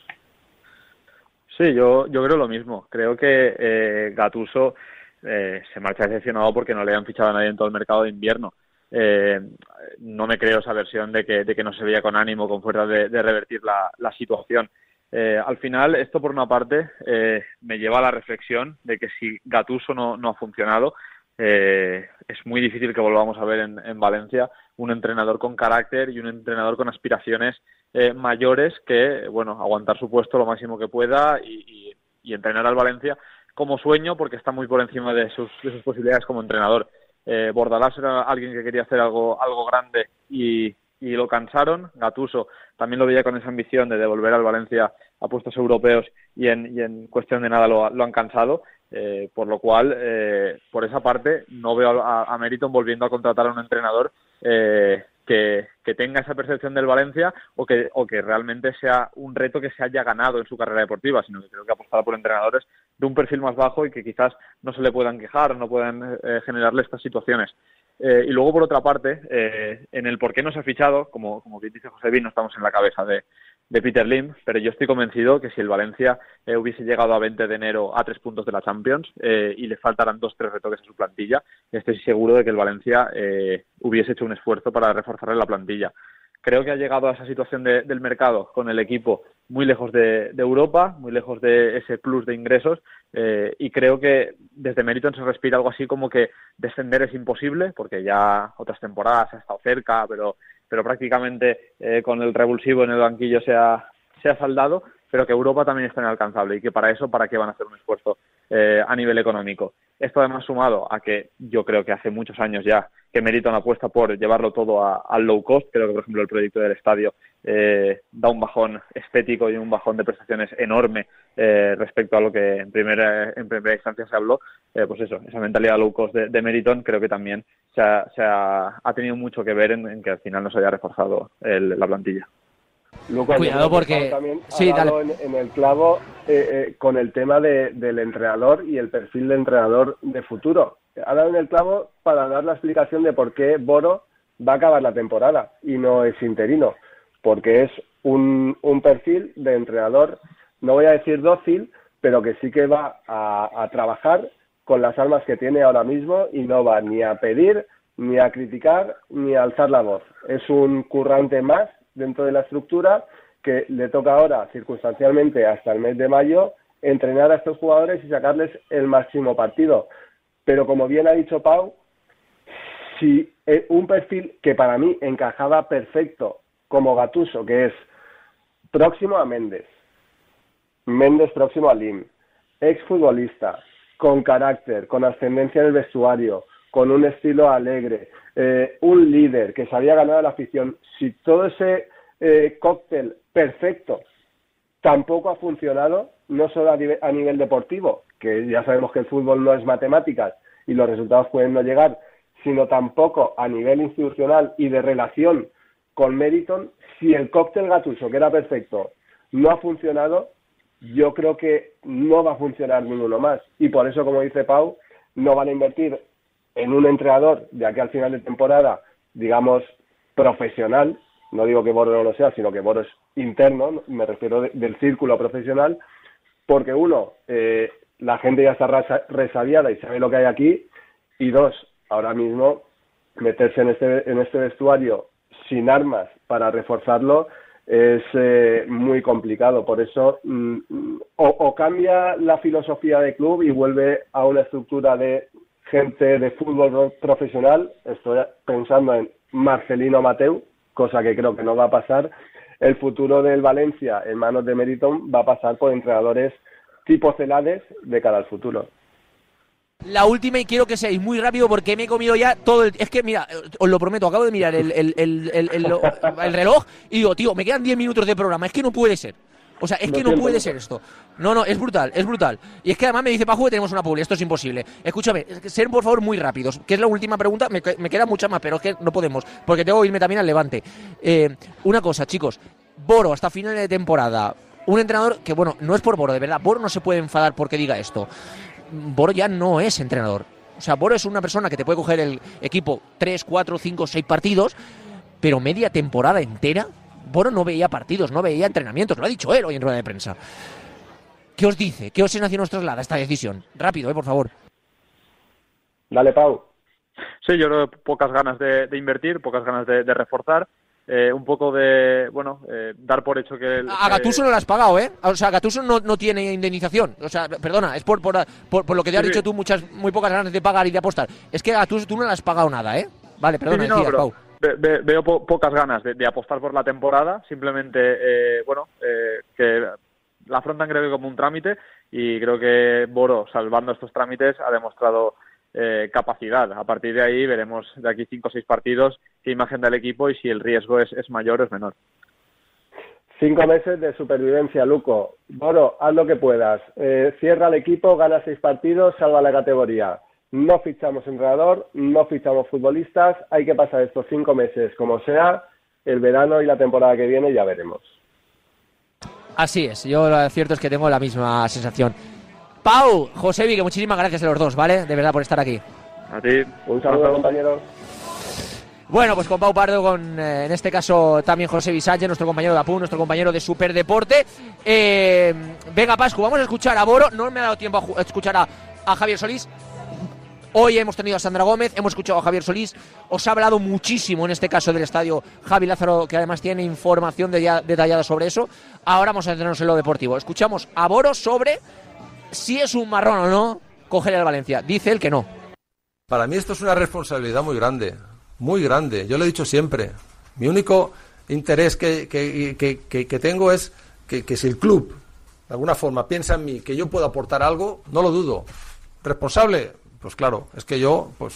Sí, yo, yo creo lo mismo. Creo que eh, Gatuso eh, se marcha decepcionado porque no le han fichado a nadie en todo el mercado de invierno. Eh, no me creo esa versión de que, de que no se veía con ánimo, con fuerza de, revertir la, la situación. Eh, al final, esto por una parte eh, me lleva a la reflexión de que si Gatuso no, no ha funcionado, eh, es muy difícil que volvamos a ver en, Valencia un entrenador con carácter y un entrenador con aspiraciones mayores que, bueno, aguantar su puesto lo máximo que pueda y, entrenar al Valencia como sueño porque está muy por encima de sus, de sus posibilidades como entrenador. Bordalás era alguien que quería hacer algo, algo grande y, y lo cansaron. Gatuso también lo veía con esa ambición de devolver al Valencia a puestos europeos y en, cuestión de nada lo, lo han cansado. Eh, por lo cual, eh, por esa parte, no veo a, a Meriton volviendo a contratar a un entrenador eh, que, tenga esa percepción del Valencia o que, o realmente sea un reto que se haya ganado en su carrera deportiva, sino que creo que apostará por entrenadores de un perfil más bajo y que quizás no se le puedan quejar, no puedan generarle estas situaciones. Eh, y luego, por otra parte, eh, en el por qué no se ha fichado, como, como bien dice José Vin, no estamos en la cabeza de, de Peter Lim, pero yo estoy convencido que si el Valencia eh, hubiese llegado a 20 de enero a tres puntos de la Champions y le faltaran dos tres retoques a su plantilla, estoy seguro de que el Valencia hubiese hecho un esfuerzo para reforzarle la plantilla. Creo que ha llegado a esa situación del mercado con el equipo muy lejos de, Europa, muy lejos de ese plus de ingresos eh, y creo que desde Meriton se respira algo así como que descender es imposible porque ya otras temporadas ha estado cerca, pero, pero prácticamente eh, con el revulsivo en el banquillo se ha, se ha saldado, pero que Europa también está inalcanzable y que para eso, ¿para qué van a hacer un esfuerzo eh, a nivel económico? Esto además sumado a que yo creo que hace muchos años ya que Meriton apuesta por llevarlo todo al low cost, creo que por ejemplo el proyecto del estadio eh, da un bajón estético y un bajón de prestaciones enorme eh, respecto a lo que en primera, en primera instancia se habló. Eh, pues eso, esa mentalidad low cost de, Meriton creo que también se ha, tenido mucho que ver en, que al final no se haya reforzado la plantilla. Cuidado porque también sí, En, el clavo con el tema del entrenador y el perfil de entrenador de futuro. Ha dado en el clavo para dar la explicación de por qué Boro va a acabar la temporada y no es interino porque es un, un perfil de entrenador, no voy a decir dócil, pero que sí que va a, trabajar con las armas que tiene ahora mismo y no va ni a pedir, ni a criticar, ni a alzar la voz. Es un currante más dentro de la estructura que le toca ahora, circunstancialmente, hasta el mes de mayo, entrenar a estos jugadores y sacarles el máximo partido. Pero como bien ha dicho Pau, si eh, un perfil que para mí encajaba perfecto como Gatuso, que es próximo a Méndez, Méndez próximo a Lim, exfutbolista, con carácter, con ascendencia en el vestuario, con un estilo alegre, eh, un líder que sabía ganar a la afición, si todo ese eh, cóctel perfecto tampoco ha funcionado, no solo a nivel, a nivel deportivo, que ya sabemos que el fútbol no es matemáticas y los resultados pueden no llegar, sino tampoco a nivel institucional y de relación con Meriton, si el cóctel Gatuso, que era perfecto, no ha funcionado, yo creo que no va a funcionar ninguno más. Y por eso, como dice Pau, no van a invertir en un entrenador de aquí al final de temporada, digamos, profesional, no digo que Boro no lo sea, sino que Boro es interno, me refiero del círculo profesional, porque uno, eh, la gente ya está resabiada y sabe lo que hay aquí, y dos, ahora mismo meterse en este, en este vestuario sin armas para reforzarlo es eh, muy complicado. Por eso, mm, o, cambia la filosofía de club y vuelve a una estructura de gente de fútbol profesional. Estoy pensando en Marcelino Mateu, cosa que creo que no va a pasar. El futuro del Valencia en manos de Meriton va a pasar por entrenadores tipo Celades de cara al futuro. La última y quiero que seáis muy rápido porque me he comido ya todo el... Es que, mira, os lo prometo, acabo de mirar el, el, el, el reloj y digo, tío, me quedan 10 minutos de programa, es que no puede ser. O sea, es que no puede ser esto. No, no, es brutal, es brutal. Y es que además me dice Paju que tenemos una publi, esto es imposible. Escúchame, ser por favor muy rápidos, que es la última pregunta, me, me queda mucha más, pero es que no podemos, porque tengo que irme también al levante. Eh, una cosa, chicos, Boro hasta final de temporada, un entrenador que, bueno, no es por Boro, de verdad, Boro no se puede enfadar porque diga esto. Boro ya no es entrenador. O sea, Boro es una persona que te puede coger el equipo 3, 4, 5, 6 partidos, pero media temporada entera, No veía partidos, no veía entrenamientos, lo ha dicho él hoy en rueda de prensa. ¿Qué os dice? ¿Qué os nos traslada esta decisión? Rápido, eh, por favor. Dale, Pau. Sí, yo creo que pocas ganas de, invertir, pocas ganas de reforzar eh, un poco de, bueno, eh, dar por hecho que... a Gatuso no lo has pagado, ¿eh? O sea, Gatuso no, no tiene indemnización. O sea, perdona, es por, por, por, lo que te has dicho tú, muchas, muy pocas ganas de pagar y de apostar. Es que a Gatuso tú no le has pagado nada, ¿eh? Vale, perdona, Pau. Veo pocas ganas de, apostar por la temporada, simplemente, eh, bueno, que la afrontan creo que como un trámite y creo que Boro, salvando estos trámites, ha demostrado eh, capacidad. A partir de ahí veremos de aquí cinco o seis partidos qué imagen da el equipo y si el riesgo es, mayor o es menor. Cinco meses de supervivencia, Luco. Boro, haz lo que puedas. Eh, cierra el equipo, gana seis partidos, salva la categoría. No fichamos entrenador, no fichamos futbolistas. Hay que pasar estos cinco meses como sea. El verano y la temporada que viene ya veremos. Así es. Yo lo cierto es que tengo la misma sensación. Pau, José que muchísimas gracias a los dos, ¿vale? De verdad por estar aquí. A ti. Un saludo, compañeros. Bueno, pues con Pau Pardo, con eh, en este caso también José Sánchez, nuestro compañero de APU, nuestro compañero de Superdeporte. Eh, venga, Pascu, vamos a escuchar a Boro. No me ha dado tiempo a, escuchar a, Javier Solís. Hoy hemos tenido a Sandra Gómez, hemos escuchado a Javier Solís. Os ha hablado muchísimo en este caso del estadio Javi Lázaro, que además tiene información detallada sobre eso. Ahora vamos a centrarnos en lo deportivo. Escuchamos a Boro sobre si es un marrón o no coger al Valencia. Dice él que no. Para mí esto es una responsabilidad muy grande, muy grande. Yo lo he dicho siempre. Mi único interés que, que, tengo es que, si el club de alguna forma piensa en mí que yo puedo aportar algo, no lo dudo. Responsable, pues claro, es que yo pues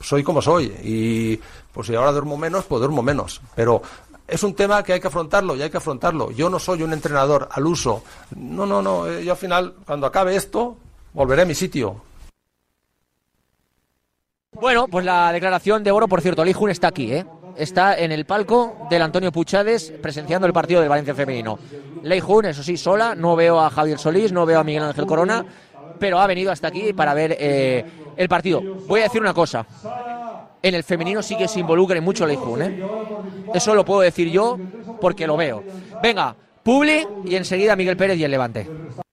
soy como soy y pues si ahora duermo menos, pues duermo menos. Pero es un tema que hay que afrontarlo y hay que afrontarlo. Yo no soy un entrenador al uso. No, no, no. Eh, yo al final, cuando acabe esto, volveré a mi sitio. Bueno, pues la declaración de Oro, por cierto, Lijun está aquí, ¿eh? Está en el palco del Antonio Puchades presenciando el partido del Valencia Femenino. Leijun, eso sí, sola, no veo a Javier Solís, no veo a Miguel Ángel Corona, pero ha venido hasta aquí para ver eh, el partido. Voy a decir una cosa en el femenino sí que se involucre mucho Leijun, ¿eh? Eso lo puedo decir yo porque lo veo. Venga, Publi y enseguida Miguel Pérez y el Levante.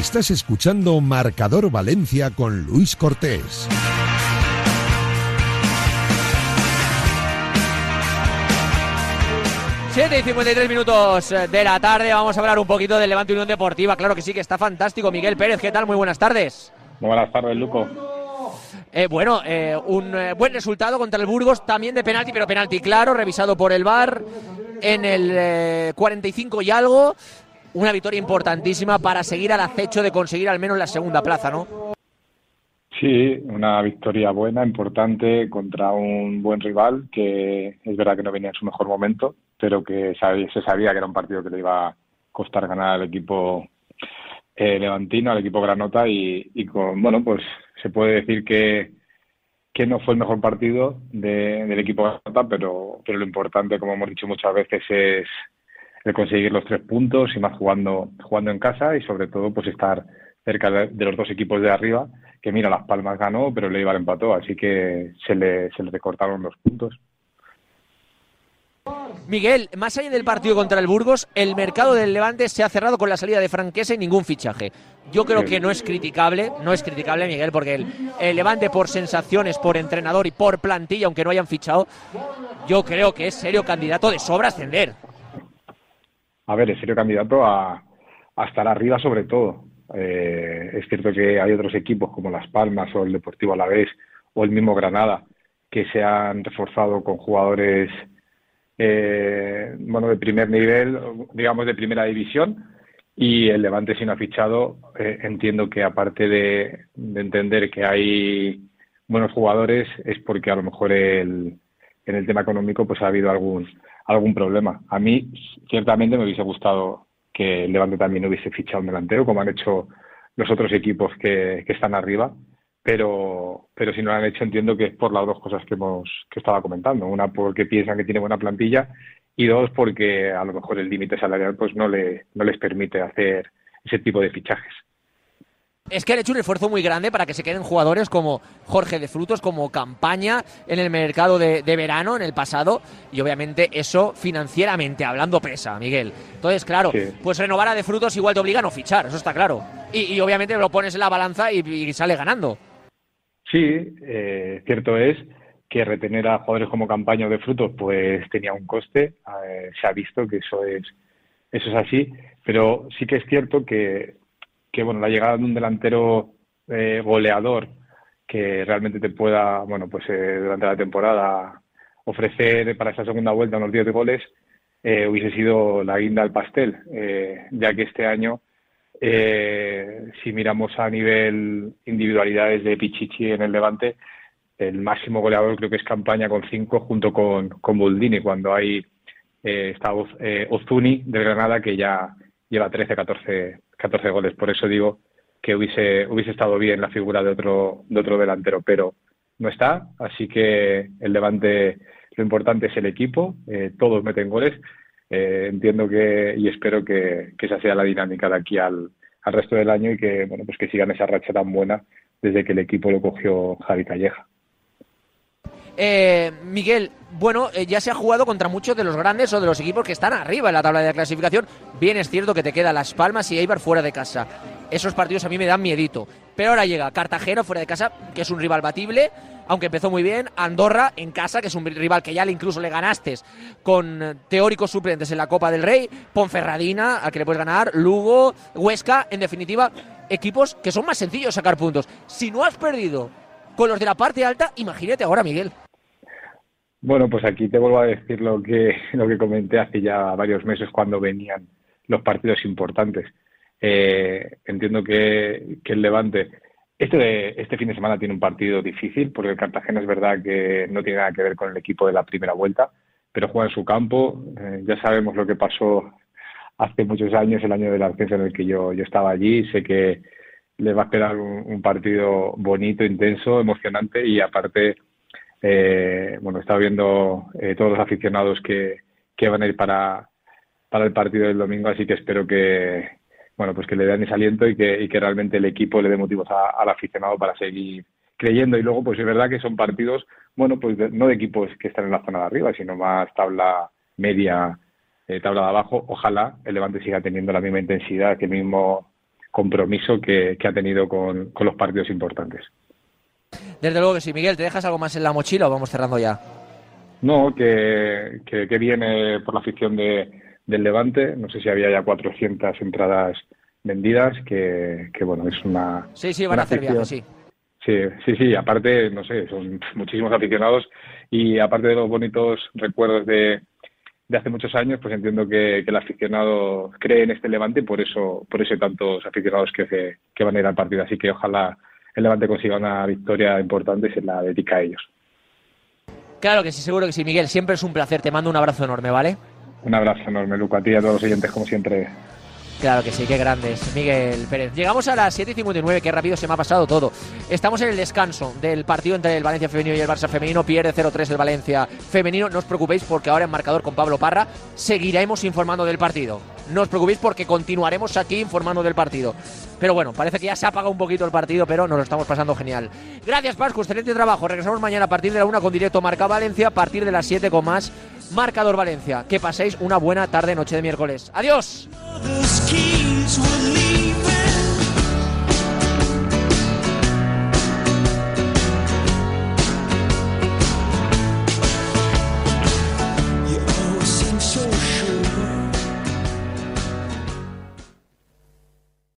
Estás escuchando Marcador Valencia con Luis Cortés. Siete y 53 minutos de la tarde. Vamos a hablar un poquito del Levante Unión Deportiva. Claro que sí, que está fantástico. Miguel Pérez, ¿qué tal? Muy buenas tardes. Muy buenas tardes, Luco. Eh, bueno, eh, un eh, buen resultado contra el Burgos, también de penalti, pero penalti claro, revisado por el VAR en el eh, 45 y algo. Una victoria importantísima para seguir al acecho de conseguir al menos la segunda plaza, ¿no? Sí, una victoria buena, importante contra un buen rival que es verdad que no venía en su mejor momento, pero que sabía- se sabía que era un partido que le iba a costar ganar al equipo eh, levantino, al equipo granota y, y con bueno pues se puede decir que que no fue el mejor partido de- del equipo granota, pero pero lo importante como hemos dicho muchas veces es el conseguir los tres puntos y más jugando jugando en casa y sobre todo pues estar cerca de, los dos equipos de arriba que mira Las Palmas ganó pero le iba empató así que se le se le recortaron los puntos Miguel, más allá del partido contra el Burgos, el mercado del Levante se ha cerrado con la salida de Franquesa y ningún fichaje. Yo creo que no es criticable, no es criticable, Miguel, porque el, el Levante por sensaciones, por entrenador y por plantilla, aunque no hayan fichado, yo creo que es serio candidato de sobra ascender. A ver, es serio candidato a, a estar arriba sobre todo. Eh, es cierto que hay otros equipos como Las Palmas o el Deportivo Alavés o el mismo Granada que se han reforzado con jugadores eh, bueno de primer nivel, digamos de primera división y el Levante si no ha fichado eh, entiendo que aparte de, de entender que hay buenos jugadores es porque a lo mejor el, en el tema económico pues ha habido algún algún problema. A mí ciertamente me hubiese gustado que el Levante también hubiese fichado un delantero como han hecho los otros equipos que, que están arriba, pero pero si no lo han hecho entiendo que es por las dos cosas que hemos que estaba comentando, una porque piensan que tiene buena plantilla y dos porque a lo mejor el límite salarial pues no le no les permite hacer ese tipo de fichajes. Es que han hecho un esfuerzo muy grande para que se queden jugadores como Jorge de Frutos, como Campaña en el mercado de, de verano, en el pasado, y obviamente eso financieramente hablando pesa, Miguel. Entonces, claro, Sí. pues renovar a de Frutos igual te obliga a no fichar, eso está claro. Y, y obviamente lo pones en la balanza y, y sale ganando. Sí, eh, cierto es que retener a jugadores como Campaña o de Frutos pues tenía un coste, eh, se ha visto que eso es eso es así, pero sí que es cierto que, que bueno, la llegada de un delantero eh, goleador que realmente te pueda, bueno, pues eh, durante la temporada ofrecer para esa segunda vuelta unos 10 goles eh, hubiese sido la guinda al pastel, eh, ya que este año eh, si miramos a nivel individualidades de Pichichi en el Levante, el máximo goleador creo que es Campaña con cinco junto con, con Boldini, cuando hay está Oz- Ozuni del Granada que ya lleva 13, 14, 14 goles. Por eso digo que hubiese, hubiese estado bien la figura de otro, de otro delantero, pero no está. Así que el Levante, lo importante es el equipo, eh, todos meten goles. Eh, entiendo que y espero que, que esa sea la dinámica de aquí al, al resto del año y que bueno pues que sigan esa racha tan buena desde que el equipo lo cogió Javi Calleja. Eh, Miguel, bueno, eh, ya se ha jugado contra muchos de los grandes o de los equipos que están arriba en la tabla de clasificación. Bien es cierto que te queda Las Palmas y Eibar fuera de casa. Esos partidos a mí me dan miedito. Pero ahora llega Cartagena fuera de casa, que es un rival batible, aunque empezó muy bien. Andorra en casa, que es un rival que ya le incluso le ganaste con teóricos suplentes en la Copa del Rey. Ponferradina, al que le puedes ganar. Lugo, Huesca, en definitiva, equipos que son más sencillos sacar puntos. Si no has perdido con los de la parte alta, imagínate ahora, Miguel. Bueno, pues aquí te vuelvo a decir lo que, lo que comenté hace ya varios meses cuando venían los partidos importantes. Eh, entiendo que, que el Levante, este, de- este fin de semana tiene un partido difícil, porque el Cartagena es verdad que no tiene nada que ver con el equipo de la primera vuelta, pero juega en su campo. Eh, ya sabemos lo que pasó hace muchos años, el año del ascenso en el que yo, yo estaba allí. Sé que les va a esperar un, partido bonito, intenso, emocionante y aparte, eh, bueno, he estado viendo eh, todos los aficionados que, que van a ir para, para el partido del domingo, así que espero que, bueno, pues que le den ese aliento y que, y que realmente el equipo le dé motivos al aficionado para seguir creyendo. Y luego, pues es verdad que son partidos, bueno, pues no de equipos que están en la zona de arriba, sino más tabla media, eh, tabla de abajo. Ojalá el Levante siga teniendo la misma intensidad, que el mismo compromiso que, ha tenido con, los partidos importantes. Desde luego que sí. Miguel, ¿te dejas algo más en la mochila o vamos cerrando ya? No, que, que, viene por la afición de, del Levante. No sé si había ya 400 entradas vendidas, que, que bueno, es una. Sí, sí, van a hacer viaje, sí. Sí, sí, sí, aparte, no sé, son muchísimos aficionados y aparte de los bonitos recuerdos de, de hace muchos años, pues entiendo que, el aficionado cree en este Levante y por eso, por eso hay tantos aficionados que, que van a ir al partido. Así que ojalá el Levante consiga una victoria importante y se la dedica a ellos. Claro que sí, seguro que sí, Miguel. Siempre es un placer. Te mando un abrazo enorme, ¿vale? Un abrazo enorme, Luca. A ti y a todos los oyentes, como siempre. Claro que sí, qué grandes. Miguel Pérez. Llegamos a las 7.59, qué rápido se me ha pasado todo. Estamos en el descanso del partido entre el Valencia femenino y el Barça femenino. Pierde 0-3 el Valencia femenino. No os preocupéis porque ahora en marcador con Pablo Parra seguiremos informando del partido. No os preocupéis porque continuaremos aquí informando del partido. Pero bueno, parece que ya se ha apagado un poquito el partido, pero nos lo estamos pasando genial. Gracias, Pascu. Excelente trabajo. Regresamos mañana a partir de la 1 con directo Marca Valencia, a partir de las 7 con más Marcador Valencia. Que paséis una buena tarde, noche de miércoles. ¡Adiós!